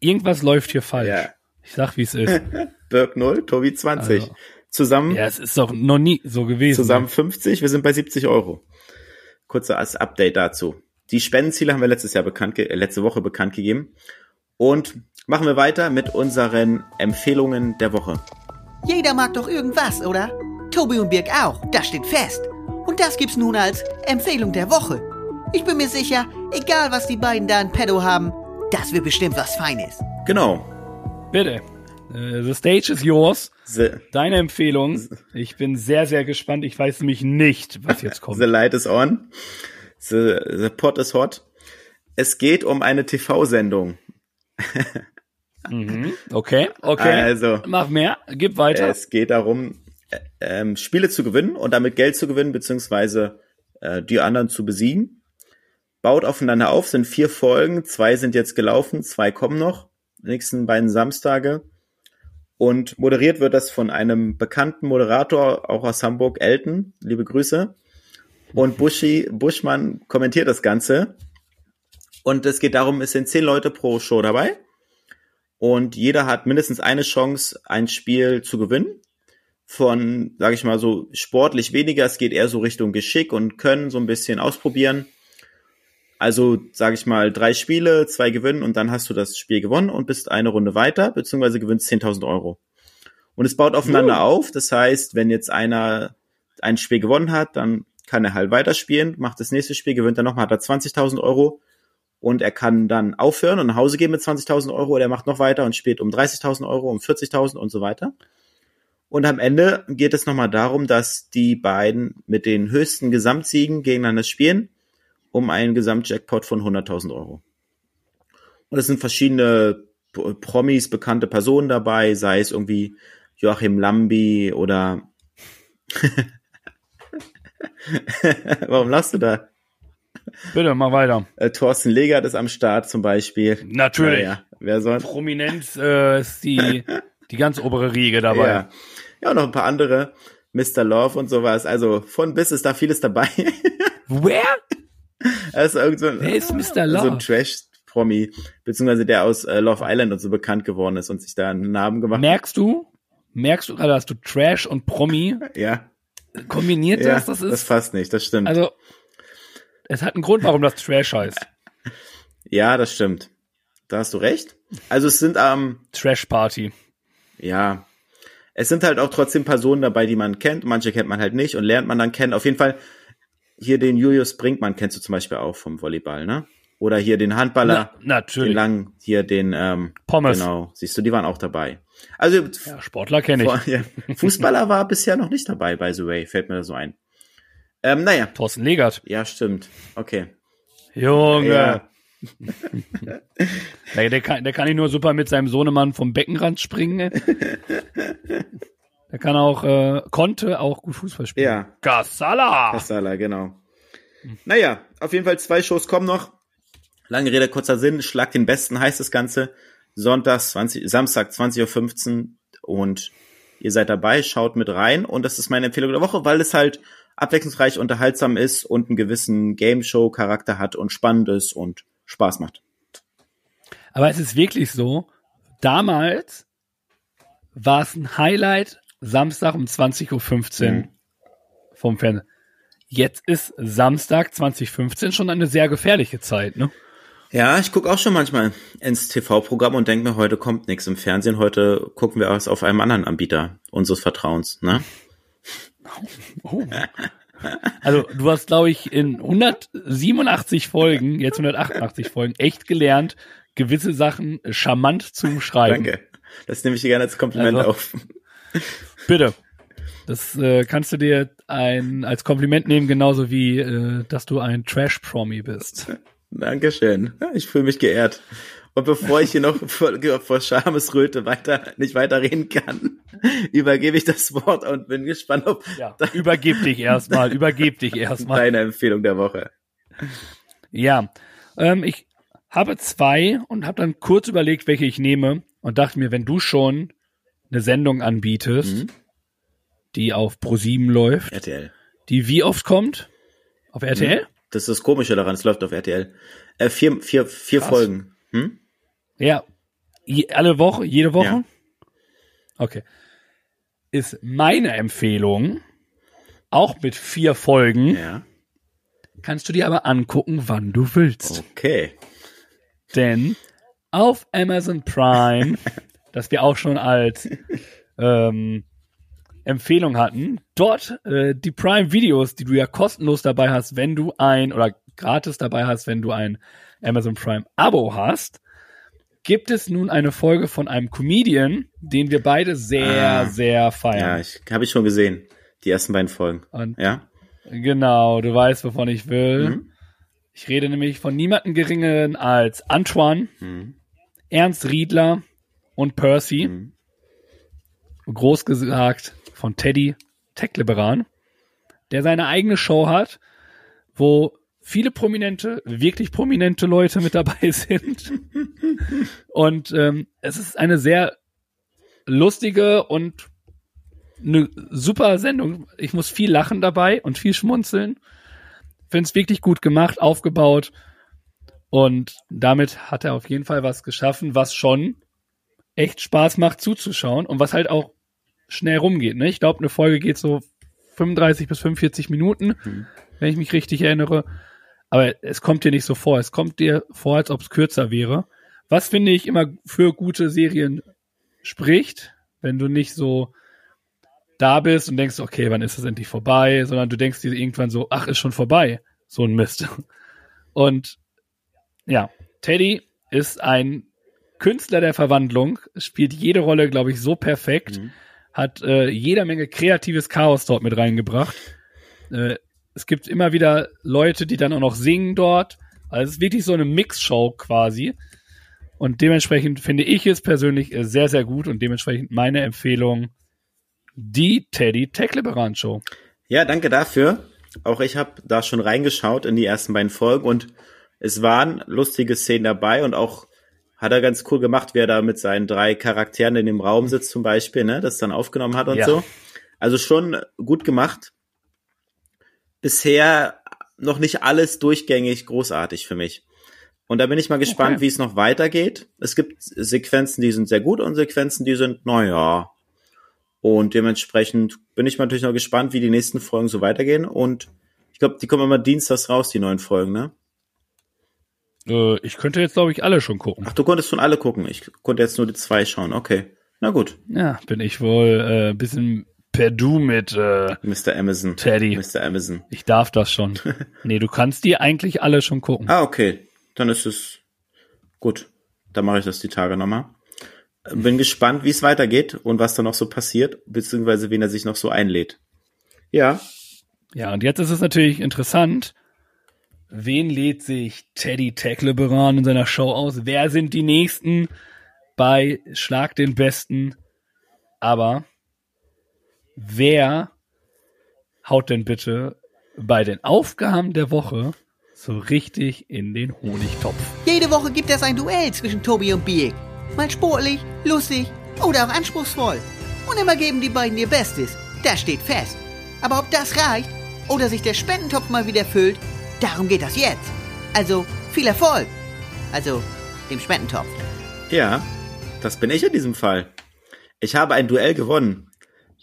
irgendwas läuft hier falsch. Ja. Ich sag, wie es ist. Birk 0, Tobi 20. Also. Zusammen, ja, es ist doch noch nie so gewesen. zusammen 50, wir sind bei 70 Euro. Kurzes Update dazu. Die Spendenziele haben wir letztes Jahr bekannt, ge- äh, letzte Woche bekannt gegeben. Und machen wir weiter mit unseren Empfehlungen der Woche. Jeder mag doch irgendwas, oder? Tobi und Birg auch, das steht fest. Und das gibt's nun als Empfehlung der Woche. Ich bin mir sicher, egal was die beiden da in Pedo haben, das wird bestimmt was Feines. Genau. Bitte. Äh, the stage is yours. The, Deine Empfehlung. Ich bin sehr, sehr gespannt. Ich weiß nämlich nicht, was jetzt kommt. the light is on. The, the pot is hot. Es geht um eine TV-Sendung. Mhm. Okay, okay. Also, Mach mehr. Gib weiter. Es geht darum, äh, ähm, Spiele zu gewinnen und damit Geld zu gewinnen, beziehungsweise äh, die anderen zu besiegen. Baut aufeinander auf, sind vier Folgen, zwei sind jetzt gelaufen, zwei kommen noch, nächsten beiden Samstage. Und moderiert wird das von einem bekannten Moderator, auch aus Hamburg, Elton, liebe Grüße. Und Buschi, Buschmann kommentiert das Ganze. Und es geht darum, es sind zehn Leute pro Show dabei. Und jeder hat mindestens eine Chance, ein Spiel zu gewinnen. Von, sage ich mal so, sportlich weniger. Es geht eher so Richtung Geschick und Können, so ein bisschen ausprobieren. Also, sage ich mal, drei Spiele, zwei gewinnen und dann hast du das Spiel gewonnen und bist eine Runde weiter, beziehungsweise gewinnst 10.000 Euro. Und es baut aufeinander auf. Das heißt, wenn jetzt einer ein Spiel gewonnen hat, dann kann er halt weiterspielen, macht das nächste Spiel, gewinnt er nochmal, hat er 20.000 Euro und er kann dann aufhören und nach Hause gehen mit 20.000 Euro oder er macht noch weiter und spielt um 30.000 Euro, um 40.000 und so weiter. Und am Ende geht es nochmal darum, dass die beiden mit den höchsten Gesamtsiegen gegeneinander spielen, um einen Gesamtjackpot von 100.000 Euro. Und es sind verschiedene Promis, bekannte Personen dabei, sei es irgendwie Joachim Lambi oder Warum lachst du da? Bitte, mach weiter. Äh, Thorsten Legert ist am Start zum Beispiel. Natürlich. Naja, wer sonst? Prominenz äh, ist die, die ganz obere Riege dabei. Ja. ja, und noch ein paar andere. Mr. Love und sowas. Also von bis ist da vieles dabei. Wer? also irgend so ein, Wer ist Mr. so ein Love? Trash-Promi, beziehungsweise der aus äh, Love Island und so bekannt geworden ist und sich da einen Namen gemacht hat. Merkst du? Merkst du gerade, dass du Trash und Promi Ja, kombiniert ja hast? Das das, ist, passt nicht, das stimmt. also, es hat einen Grund, warum das Trash heißt. ja, das stimmt. Da hast du recht. Also es sind ähm, Trash Party. ja, es sind halt auch trotzdem Personen dabei, die man kennt. Manche kennt man halt nicht und lernt man dann kennen. Auf jeden Fall hier den Julius Brinkmann kennst du zum Beispiel auch vom Volleyball, ne? Oder hier den Handballer, Na, den natürlich. langen, hier den, ähm, Pommes. genau, siehst du, die waren auch dabei. Also, Ja, Sportler kenne ich. ja, Fußballer war bisher noch nicht dabei, by the way, fällt mir da so ein. Ähm, naja, Thorsten Legert. ja, stimmt. Okay. Junge. Ja. Der, der, kann, der kann nicht nur super mit seinem Sohnemann vom Beckenrand springen. Der kann auch, äh, konnte auch gut Fußball spielen. Ja, Casala! Kassala, genau. Naja, auf jeden Fall zwei Shows kommen noch. Lange Rede, kurzer Sinn. Schlag den Besten heißt das Ganze. Sonntag 20, Samstag 20.15 Uhr und ihr seid dabei, schaut mit rein. Und das ist meine Empfehlung der Woche, weil es halt abwechslungsreich, unterhaltsam ist und einen gewissen Game-Show-Charakter hat und spannend ist und Spaß macht. Aber es ist wirklich so, damals war es ein Highlight Samstag um 20.15 Uhr Mhm. vom Fernsehen. Jetzt ist Samstag 2015 schon eine sehr gefährliche Zeit, ne? Ja, ich gucke auch schon manchmal ins TV-Programm und denke mir, heute kommt nichts im Fernsehen. Heute gucken wir es auf einem anderen Anbieter unseres Vertrauens. Ne? Oh. Also du hast, glaube ich, in 187 Folgen, jetzt 188 Folgen, echt gelernt, gewisse Sachen charmant zu schreiben. Danke. Das nehme ich dir gerne als Kompliment Also- auf. Bitte. Das äh, kannst du dir ein, als Kompliment nehmen, genauso wie, äh, dass du ein Trash-Promi bist. Dankeschön. Ich fühle mich geehrt. Und bevor ich hier noch vor, vor Schamesröte weiter, nicht weiter reden kann, übergebe ich das Wort und bin gespannt auf Ja, übergib dich erstmal, übergib dich erstmal. deine Empfehlung der Woche. Ja, ähm, ich habe zwei und habe dann kurz überlegt, welche ich nehme und dachte mir, wenn du schon eine Sendung anbietest, Mhm. die auf Pro7 läuft, RTL. die wie oft kommt? Auf RTL? Das ist das Komische daran, es läuft auf RTL. Äh, vier, vier, vier Krass. Folgen. Hm? Ja. Je, alle Woche, jede Woche? Ja. Okay. Ist meine Empfehlung, auch mit vier Folgen, Ja. kannst du dir aber angucken, wann du willst. Okay. Denn auf Amazon Prime, das wir auch schon als ähm, Empfehlung hatten, dort äh, die Prime Videos, die du ja kostenlos dabei hast, wenn du ein oder gratis dabei hast, wenn du ein Amazon Prime Abo hast, gibt es nun eine Folge von einem Comedian, den wir beide sehr, Ah. sehr Ja, feiern. ich habe ich schon gesehen. Die ersten beiden Folgen. Und Ja. genau, du weißt, wovon ich will. Mhm. Ich rede nämlich von niemanden geringeren als Antoine, Mhm. Ernst Riedler und Percy. Mhm. Groß gesagt von Teddy Techleberan, der seine eigene Show hat, wo viele prominente, wirklich prominente Leute mit dabei sind. und ähm, es ist eine sehr lustige und eine super Sendung. Ich muss viel lachen dabei und viel schmunzeln. Finde es wirklich gut gemacht, aufgebaut. Und damit hat er auf jeden Fall was geschaffen, was schon echt Spaß macht zuzuschauen und was halt auch schnell rumgeht. Ne? Ich glaube, eine Folge geht so 35 bis 45 Minuten, Mhm. wenn ich mich richtig erinnere. Aber es kommt dir nicht so vor. Es kommt dir vor, als ob es kürzer wäre. Was finde ich immer für gute Serien spricht, wenn du nicht so da bist und denkst, okay, wann ist es endlich vorbei, sondern du denkst dir irgendwann so, ach, ist schon vorbei. So ein Mist. Und ja, Teddy ist ein Künstler der Verwandlung, spielt jede Rolle, glaube ich, so perfekt, Mhm. hat äh, jeder Menge kreatives Chaos dort mit reingebracht. Äh, es gibt immer wieder Leute, die dann auch noch singen dort. Also es ist wirklich so eine Mixshow quasi. Und dementsprechend finde ich es persönlich äh, sehr, sehr gut und dementsprechend meine Empfehlung die Teddy Techleberan Show. Ja, danke dafür. Auch ich habe da schon reingeschaut in die ersten beiden Folgen und es waren lustige Szenen dabei und auch hat er ganz cool gemacht, wie er da mit seinen drei Charakteren in dem Raum sitzt zum Beispiel, ne, das dann aufgenommen hat und Ja. so. Also schon gut gemacht. Bisher noch nicht alles durchgängig großartig für mich. Und da bin ich mal gespannt, Okay. wie es noch weitergeht. Es gibt Sequenzen, die sind sehr gut und Sequenzen, die sind, naja. Und dementsprechend bin ich natürlich noch gespannt, wie die nächsten Folgen so weitergehen. Und ich glaube, die kommen immer dienstags raus, die neuen Folgen, ne? Äh, ich könnte jetzt, glaube ich, alle schon gucken. Ach, du konntest schon alle gucken. Ich konnte jetzt nur die zwei schauen. Okay. Na gut. Ja, bin ich wohl äh, ein bisschen per Du mit äh, Mr. Amazon. Teddy. Mr. Amazon. Ich darf das schon. nee, du kannst die eigentlich alle schon gucken. Ah, okay. dann ist es gut. Dann mache ich das die Tage nochmal. Bin gespannt, wie es weitergeht und was da noch so passiert, beziehungsweise wen er sich noch so einlädt. Ja, Ja, und jetzt ist es natürlich interessant. Wen lädt sich Teddy Teckleberan in seiner Show aus? Wer sind die Nächsten bei Schlag den Besten? Aber wer haut denn bitte bei den Aufgaben der Woche so richtig in den Honigtopf? Jede Woche gibt es ein Duell zwischen Tobi und Birk. Mal sportlich, lustig oder auch anspruchsvoll. Und immer geben die beiden ihr Bestes. Das steht fest. Aber ob das reicht oder sich der Spendentopf mal wieder füllt, darum geht das jetzt. Also viel Erfolg. Also dem Spendentopf. ja, das bin ich in diesem Fall. Ich habe ein Duell gewonnen.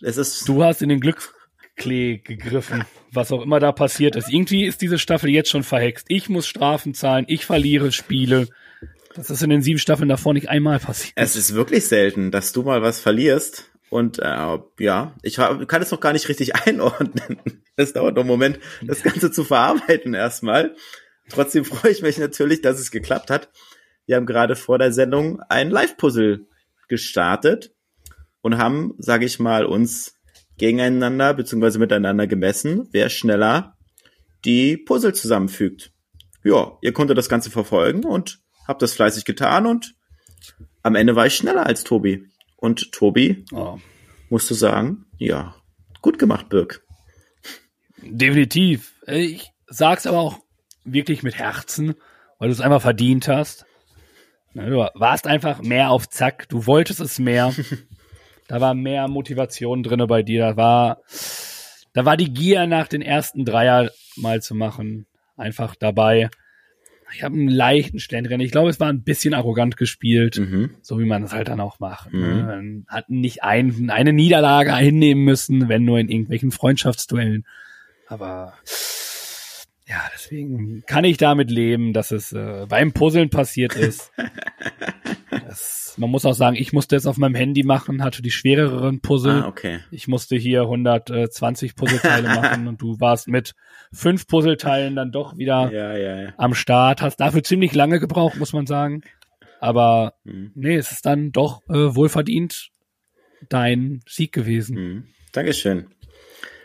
Es ist Du hast in den Glücksklee gegriffen, was auch immer da passiert ist. Irgendwie ist diese Staffel jetzt schon verhext. Ich muss Strafen zahlen, ich verliere Spiele. Das ist in den sieben Staffeln davor nicht einmal passiert. Es ist wirklich selten, dass du mal was verlierst. Und äh, ja, ich kann es noch gar nicht richtig einordnen. Es dauert noch einen Moment, das Ganze zu verarbeiten erstmal. Trotzdem freue ich mich natürlich, dass es geklappt hat. Wir haben gerade vor der Sendung ein Live-Puzzle gestartet und haben, sage ich mal, uns gegeneinander bzw. miteinander gemessen, wer schneller die Puzzle zusammenfügt. Ja, ihr konntet das Ganze verfolgen und habt das fleißig getan und am Ende war ich schneller als Tobi. Und Tobi, Oh, musst du sagen, ja, gut gemacht, Birk. definitiv. Ich sag's aber auch wirklich mit Herzen, weil du es einfach verdient hast. Du warst einfach mehr auf Zack, du wolltest es mehr. da war mehr Motivation drinne bei dir. Da war, da war die Gier nach den ersten Dreier mal zu machen einfach dabei. Ich habe einen leichten Schlendrian. Ich glaube, es war ein bisschen arrogant gespielt, Mhm. so wie man es halt dann auch macht. Mhm. Ne? Man hat nicht ein, eine Niederlage hinnehmen müssen, wenn nur in irgendwelchen Freundschaftsduellen. Aber ja, deswegen kann ich damit leben, dass es äh, beim Puzzeln passiert ist. das, man muss auch sagen, ich musste es auf meinem Handy machen, hatte die schwereren Puzzle. Ah, okay. Ich musste hier 120 Puzzleteile machen und du warst mit fünf Puzzleteilen dann doch wieder Ja, ja, ja. am Start. Hast dafür ziemlich lange gebraucht, muss man sagen. Aber Mhm. nee, es ist dann doch äh, wohlverdient dein Sieg gewesen. Mhm. Dankeschön.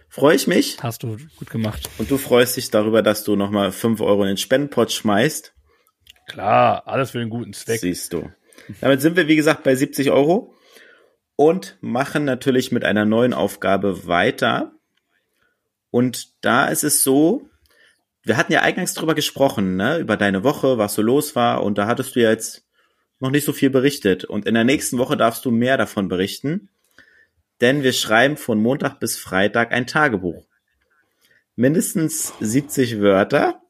Freue ich mich Hast du gut gemacht. und du freust dich darüber, dass du nochmal fünf Euro in den Spendenpot schmeißt. Klar, alles für den guten Zweck. Siehst du. Damit sind wir, wie gesagt, bei 70 Euro und machen natürlich mit einer neuen Aufgabe weiter. Und da ist es so, wir hatten ja eingangs drüber gesprochen, ne, über deine Woche, was so los war. Und da hattest du ja jetzt noch nicht so viel berichtet. Und in der nächsten Woche darfst du mehr davon berichten. Denn wir schreiben von Montag bis Freitag ein Tagebuch. Mindestens 70 Wörter.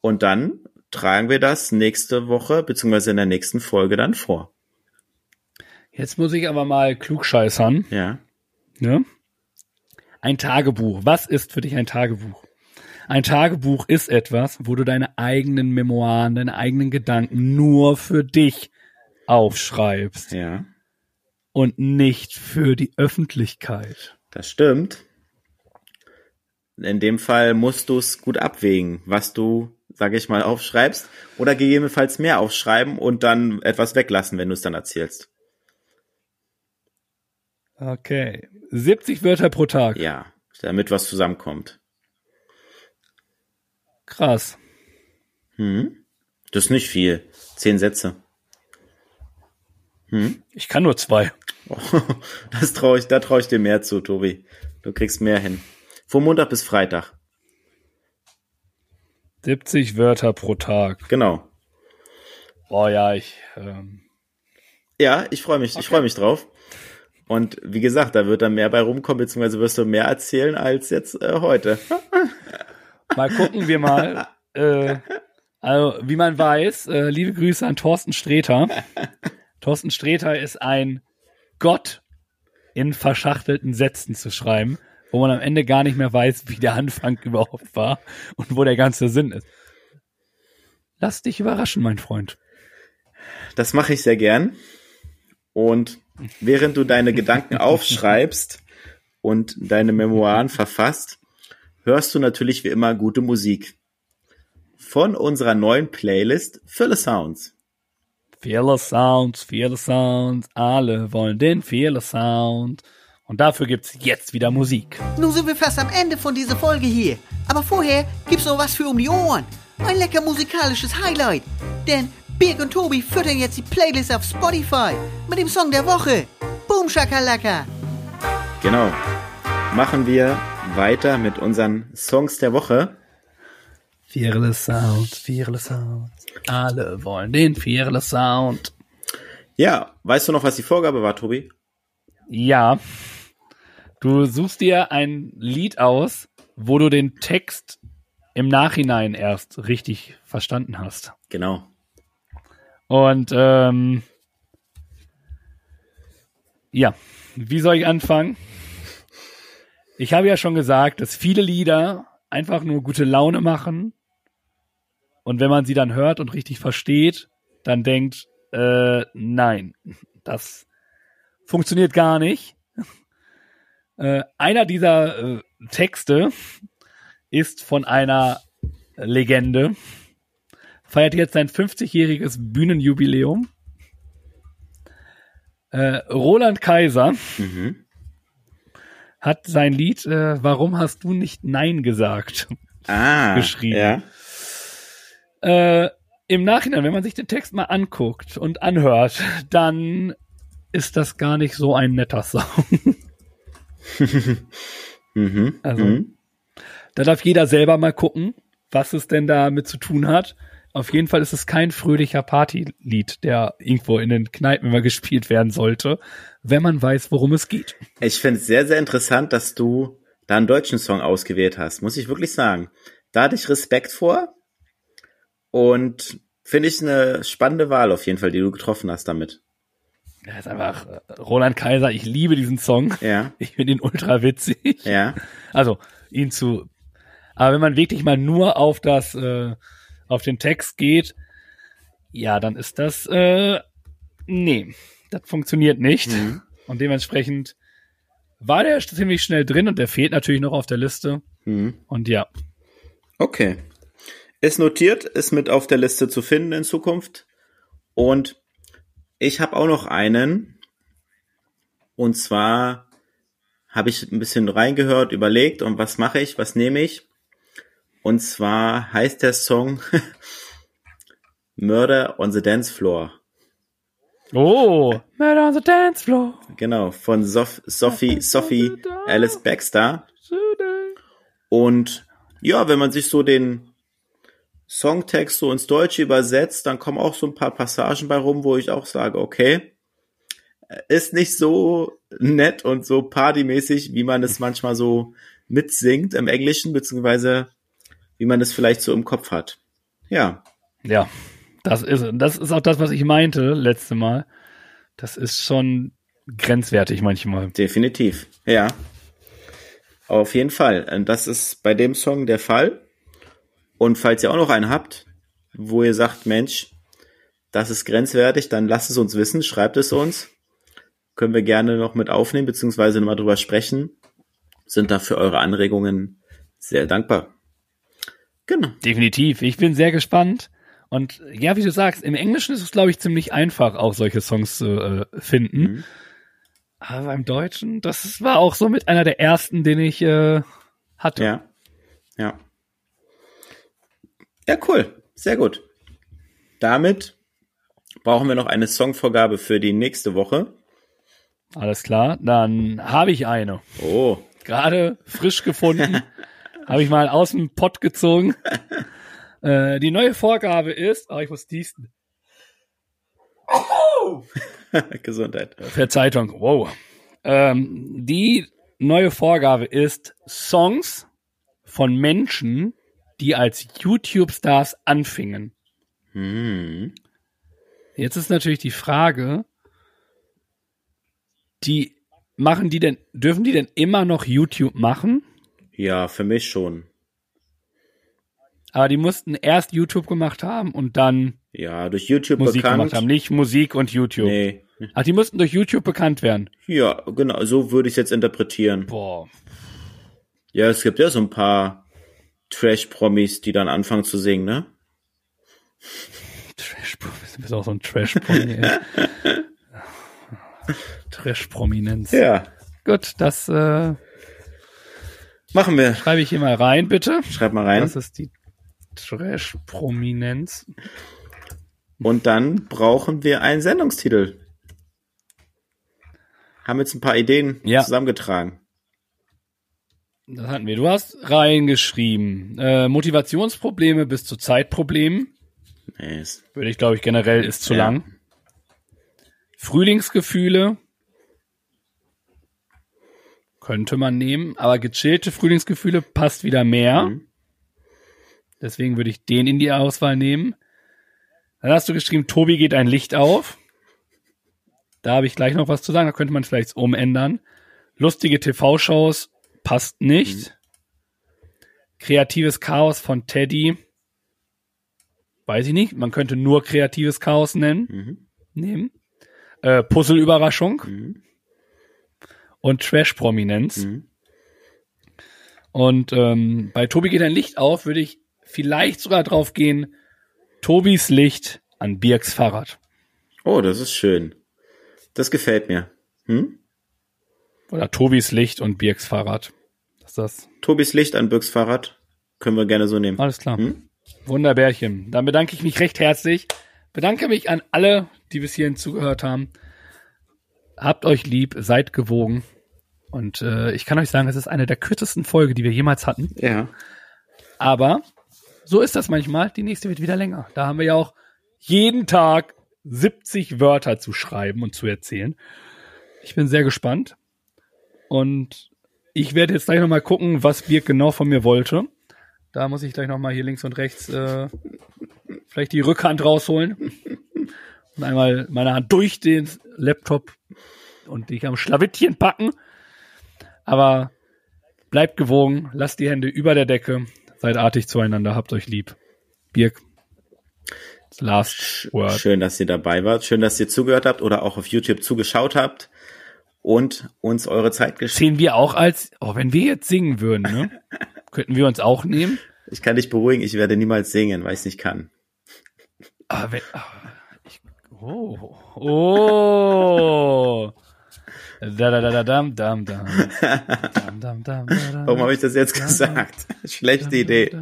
Und dann tragen wir das nächste Woche beziehungsweise in der nächsten Folge dann vor. Jetzt muss ich aber mal klugscheißern. Ja. Ne? Ein Tagebuch. Was ist für dich ein Tagebuch? Ein Tagebuch ist etwas, wo du deine eigenen Memoiren, deine eigenen Gedanken nur für dich aufschreibst Ja, und nicht für die Öffentlichkeit. das stimmt. In dem Fall musst du es gut abwägen, was du, sage ich mal, aufschreibst oder gegebenenfalls mehr aufschreiben und dann etwas weglassen, wenn du es dann erzählst. Okay. 70 Wörter pro Tag. Ja, damit was zusammenkommt. Krass. Hm? Das ist nicht viel. Zehn Sätze. Ich kann nur zwei. Das traue ich, da traue ich dir mehr zu, Tobi. Du kriegst mehr hin. Von Montag bis Freitag. 70 Wörter pro Tag. Genau. Oh ja, ich. Ähm, Ja, ich freue mich, ich freue mich drauf. Und wie gesagt, da wird dann mehr bei rumkommen, beziehungsweise wirst du mehr erzählen als jetzt äh, heute. mal gucken wir mal. äh, also, wie man weiß, äh, liebe Grüße an Thorsten Sträter. Thorsten Sträter ist ein Gott in verschachtelten Sätzen zu schreiben, wo man am Ende gar nicht mehr weiß, wie der Anfang überhaupt war und wo der ganze Sinn ist. Lass dich überraschen, mein Freund. Das mache ich sehr gern. Und während du deine Gedanken aufschreibst und deine Memoiren verfasst, hörst du natürlich wie immer gute Musik. von unserer neuen Playlist Fülle Sounds. Fearless Sounds, Fearless Sounds, alle wollen den Fearless Sound. Und dafür gibt's jetzt wieder Musik. Nun sind wir fast am Ende von dieser Folge hier. Aber vorher gibt's noch was für um die Ohren. Ein lecker musikalisches Highlight. Denn Birg und Tobi füttern jetzt die Playlist auf Spotify mit dem Song der Woche. Boom Shakalaka. Genau. Machen wir weiter mit unseren Songs der Woche. Fearless Sound, Fearless Sound. Alle wollen den Fearless Sound. Ja, weißt du noch, was die Vorgabe war, Tobi? Ja. Du suchst dir ein Lied aus, wo du den Text im Nachhinein erst richtig verstanden hast. Genau. Und ähm, ja, wie soll ich anfangen? Ich habe ja schon gesagt, dass viele Lieder einfach nur gute Laune machen. Und wenn man sie dann hört und richtig versteht, dann denkt, äh, nein, das funktioniert gar nicht. Äh, einer dieser äh, Texte ist von einer Legende, feiert jetzt sein 50-jähriges Bühnenjubiläum. Äh, Roland Kaiser Mhm. hat sein Lied äh, Warum hast du nicht Nein gesagt? Ah, Geschrieben. Ja. Äh, Im Nachhinein, wenn man sich den Text mal anguckt und anhört, dann ist das gar nicht so ein netter Song. Mhm. Also- mhm. Da darf jeder selber mal gucken, was es denn damit zu tun hat. Auf jeden Fall ist es kein fröhlicher Partylied, der irgendwo in den Kneipen immer gespielt werden sollte, wenn man weiß, worum es geht. Ich finde es sehr, sehr interessant, dass du da einen deutschen Song ausgewählt hast, muss ich wirklich sagen. Da hatte ich Respekt vor und finde ich eine spannende Wahl auf jeden Fall, die du getroffen hast damit. Er ist einfach äh, Roland Kaiser. Ich liebe diesen Song. Ja, Ich finde ihn ultra witzig. ja, Also ihn zu. Aber wenn man wirklich mal nur auf das, äh, auf den Text geht, ja, dann ist das, äh, nee, das funktioniert nicht. Mhm. Und dementsprechend war der ziemlich schnell drin und der fehlt natürlich noch auf der Liste. mhm. Und ja, Okay. Ist notiert, ist mit auf der Liste zu finden in Zukunft. Und ich habe auch noch einen. Und zwar habe ich ein bisschen reingehört, überlegt und was mache ich, was nehme ich. Und zwar heißt der Song Murder on the Dance Floor. Oh, Murder on the Dance Floor. Genau, von Sof Sophie, Sophie Alice Baxter. Und ja, wenn man sich so den Songtext so ins Deutsche übersetzt, dann kommen auch so ein paar Passagen bei rum, wo ich auch sage, okay, ist nicht so nett und so partymäßig, wie man es manchmal so mitsingt im Englischen, beziehungsweise wie man es vielleicht so im Kopf hat. Ja, Ja, das ist, das ist auch das, was ich meinte letzte Mal. Das ist schon grenzwertig manchmal. definitiv. Ja. Auf jeden Fall. Und das ist bei dem Song der Fall. Und falls ihr auch noch einen habt, wo ihr sagt, Mensch, das ist grenzwertig, dann lasst es uns wissen, schreibt es uns. Können wir gerne noch mit aufnehmen, beziehungsweise nochmal drüber sprechen. Sind da für eure Anregungen sehr dankbar. Genau. Definitiv. Ich bin sehr gespannt. Und ja, wie du sagst, im Englischen ist es, glaube ich, ziemlich einfach, auch solche Songs zu äh, finden. Mhm. Aber beim Deutschen, das war auch so mit einer der ersten, den ich äh, hatte. Ja. Ja. Ja, cool. Sehr gut. Damit brauchen wir noch eine Songvorgabe für die nächste Woche. Alles klar. Dann habe ich eine. Oh, Gerade frisch gefunden. habe ich mal aus dem Pott gezogen. äh, die neue Vorgabe ist, oh, ich muss diesen. Gesundheit. Verzeitung, wow. Ähm, die neue Vorgabe ist Songs von Menschen, die als YouTube-Stars anfingen. Hm. Jetzt ist natürlich die Frage, die machen die denn, dürfen die denn immer noch YouTube machen? Ja, für mich schon. Aber die mussten erst YouTube gemacht haben und dann Ja, durch YouTube Musik bekannt. gemacht haben, nicht Musik und YouTube. Nee. Ach, die mussten durch YouTube bekannt werden. Ja, genau, so würde ich es jetzt interpretieren. Boah. Ja, es gibt ja so ein paar Trash-Promis, die dann anfangen zu singen, ne? Trash, du bist auch so ein Trash-Promi. Trash-Prominenz. Ja, Gut, das äh, machen wir. schreibe ich hier mal rein, bitte. Schreib mal rein. Das ist die Trash-Prominenz. Und dann brauchen wir einen Sendungstitel. Haben jetzt ein paar Ideen Ja. zusammengetragen. Das hatten wir. Du hast reingeschrieben. Äh, Motivationsprobleme bis zu Zeitproblemen. Ist, Würde ich, glaube ich, generell ist zu Ja. lang. Frühlingsgefühle. Könnte man nehmen, aber gechillte Frühlingsgefühle passt wieder mehr. Mhm. Deswegen würde ich den in die Auswahl nehmen. Dann hast du geschrieben, Tobi geht ein Licht auf. Da habe ich gleich noch was zu sagen, da könnte man vielleicht umändern. Lustige TV-Shows passt nicht. Kreatives Chaos von Teddy. Weiß ich nicht. Man könnte nur kreatives Chaos nennen. Mhm. Nehmen. Äh, Puzzle-Überraschung. Mhm. Und Trash-Prominenz. Mhm. Und ähm, bei Tobi geht ein Licht auf, würde ich vielleicht sogar drauf gehen, Tobis Licht an Birks Fahrrad. Oh, das ist schön. Das gefällt mir. Hm? Oder Tobis Licht und Birks Fahrrad. Das ist das. Tobis Licht an Birks Fahrrad. Können wir gerne so nehmen. Alles klar. Hm? Wunderbärchen. Dann bedanke ich mich recht herzlich. Bedanke mich an alle, die bis hierhin zugehört haben. Habt euch lieb, seid gewogen. Und äh, ich kann euch sagen, es ist eine der kürzesten Folgen, die wir jemals hatten. Ja. Aber so ist das manchmal. Die nächste wird wieder länger. Da haben wir ja auch jeden Tag 70 Wörter zu schreiben und zu erzählen. Ich bin sehr gespannt. Und ich werde jetzt gleich nochmal gucken, was Birk genau von mir wollte. Da muss ich gleich nochmal hier links und rechts äh, vielleicht die Rückhand rausholen. Und einmal meine Hand durch den Laptop und dich am Schlawittchen packen. Aber bleibt gewogen, lasst die Hände über der Decke, seid artig zueinander, habt euch lieb. Birk, last word. Schön, dass ihr dabei wart. Schön, dass ihr zugehört habt oder auch auf YouTube zugeschaut habt und uns eure Zeit geschenkt. Sehen wir auch als, oh, wenn wir jetzt singen würden, ne? könnten wir uns auch nehmen. Ich kann dich beruhigen, ich werde niemals singen, weil ich es nicht kann. Ah, wenn, ah, ich, oh, oh. Da, da, da, da, dam, dam, dam. Dam, dam, dam, da, da. Warum habe ich das jetzt gesagt? Schlechte Idee.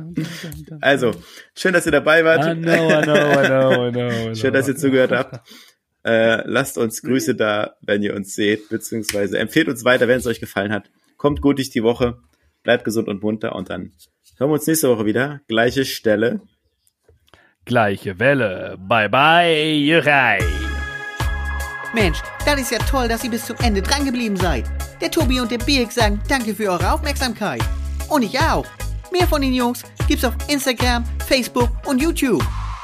Also, schön, dass ihr dabei wart. I know, I know, I know, I know, I know. Schön, dass ihr zugehört habt. Äh, lasst uns Grüße da, wenn ihr uns seht, beziehungsweise empfehlt uns weiter, wenn es euch gefallen hat. Kommt gut durch die Woche, bleibt gesund und munter und dann hören wir uns nächste Woche wieder. Gleiche Stelle. Gleiche Welle. Bye bye, Jurei. Mensch, das ist ja toll, dass ihr bis zum Ende drangeblieben seid. Der Tobi und der Birk sagen danke für eure Aufmerksamkeit. Und ich auch. Mehr von den Jungs gibt's auf Instagram, Facebook und YouTube.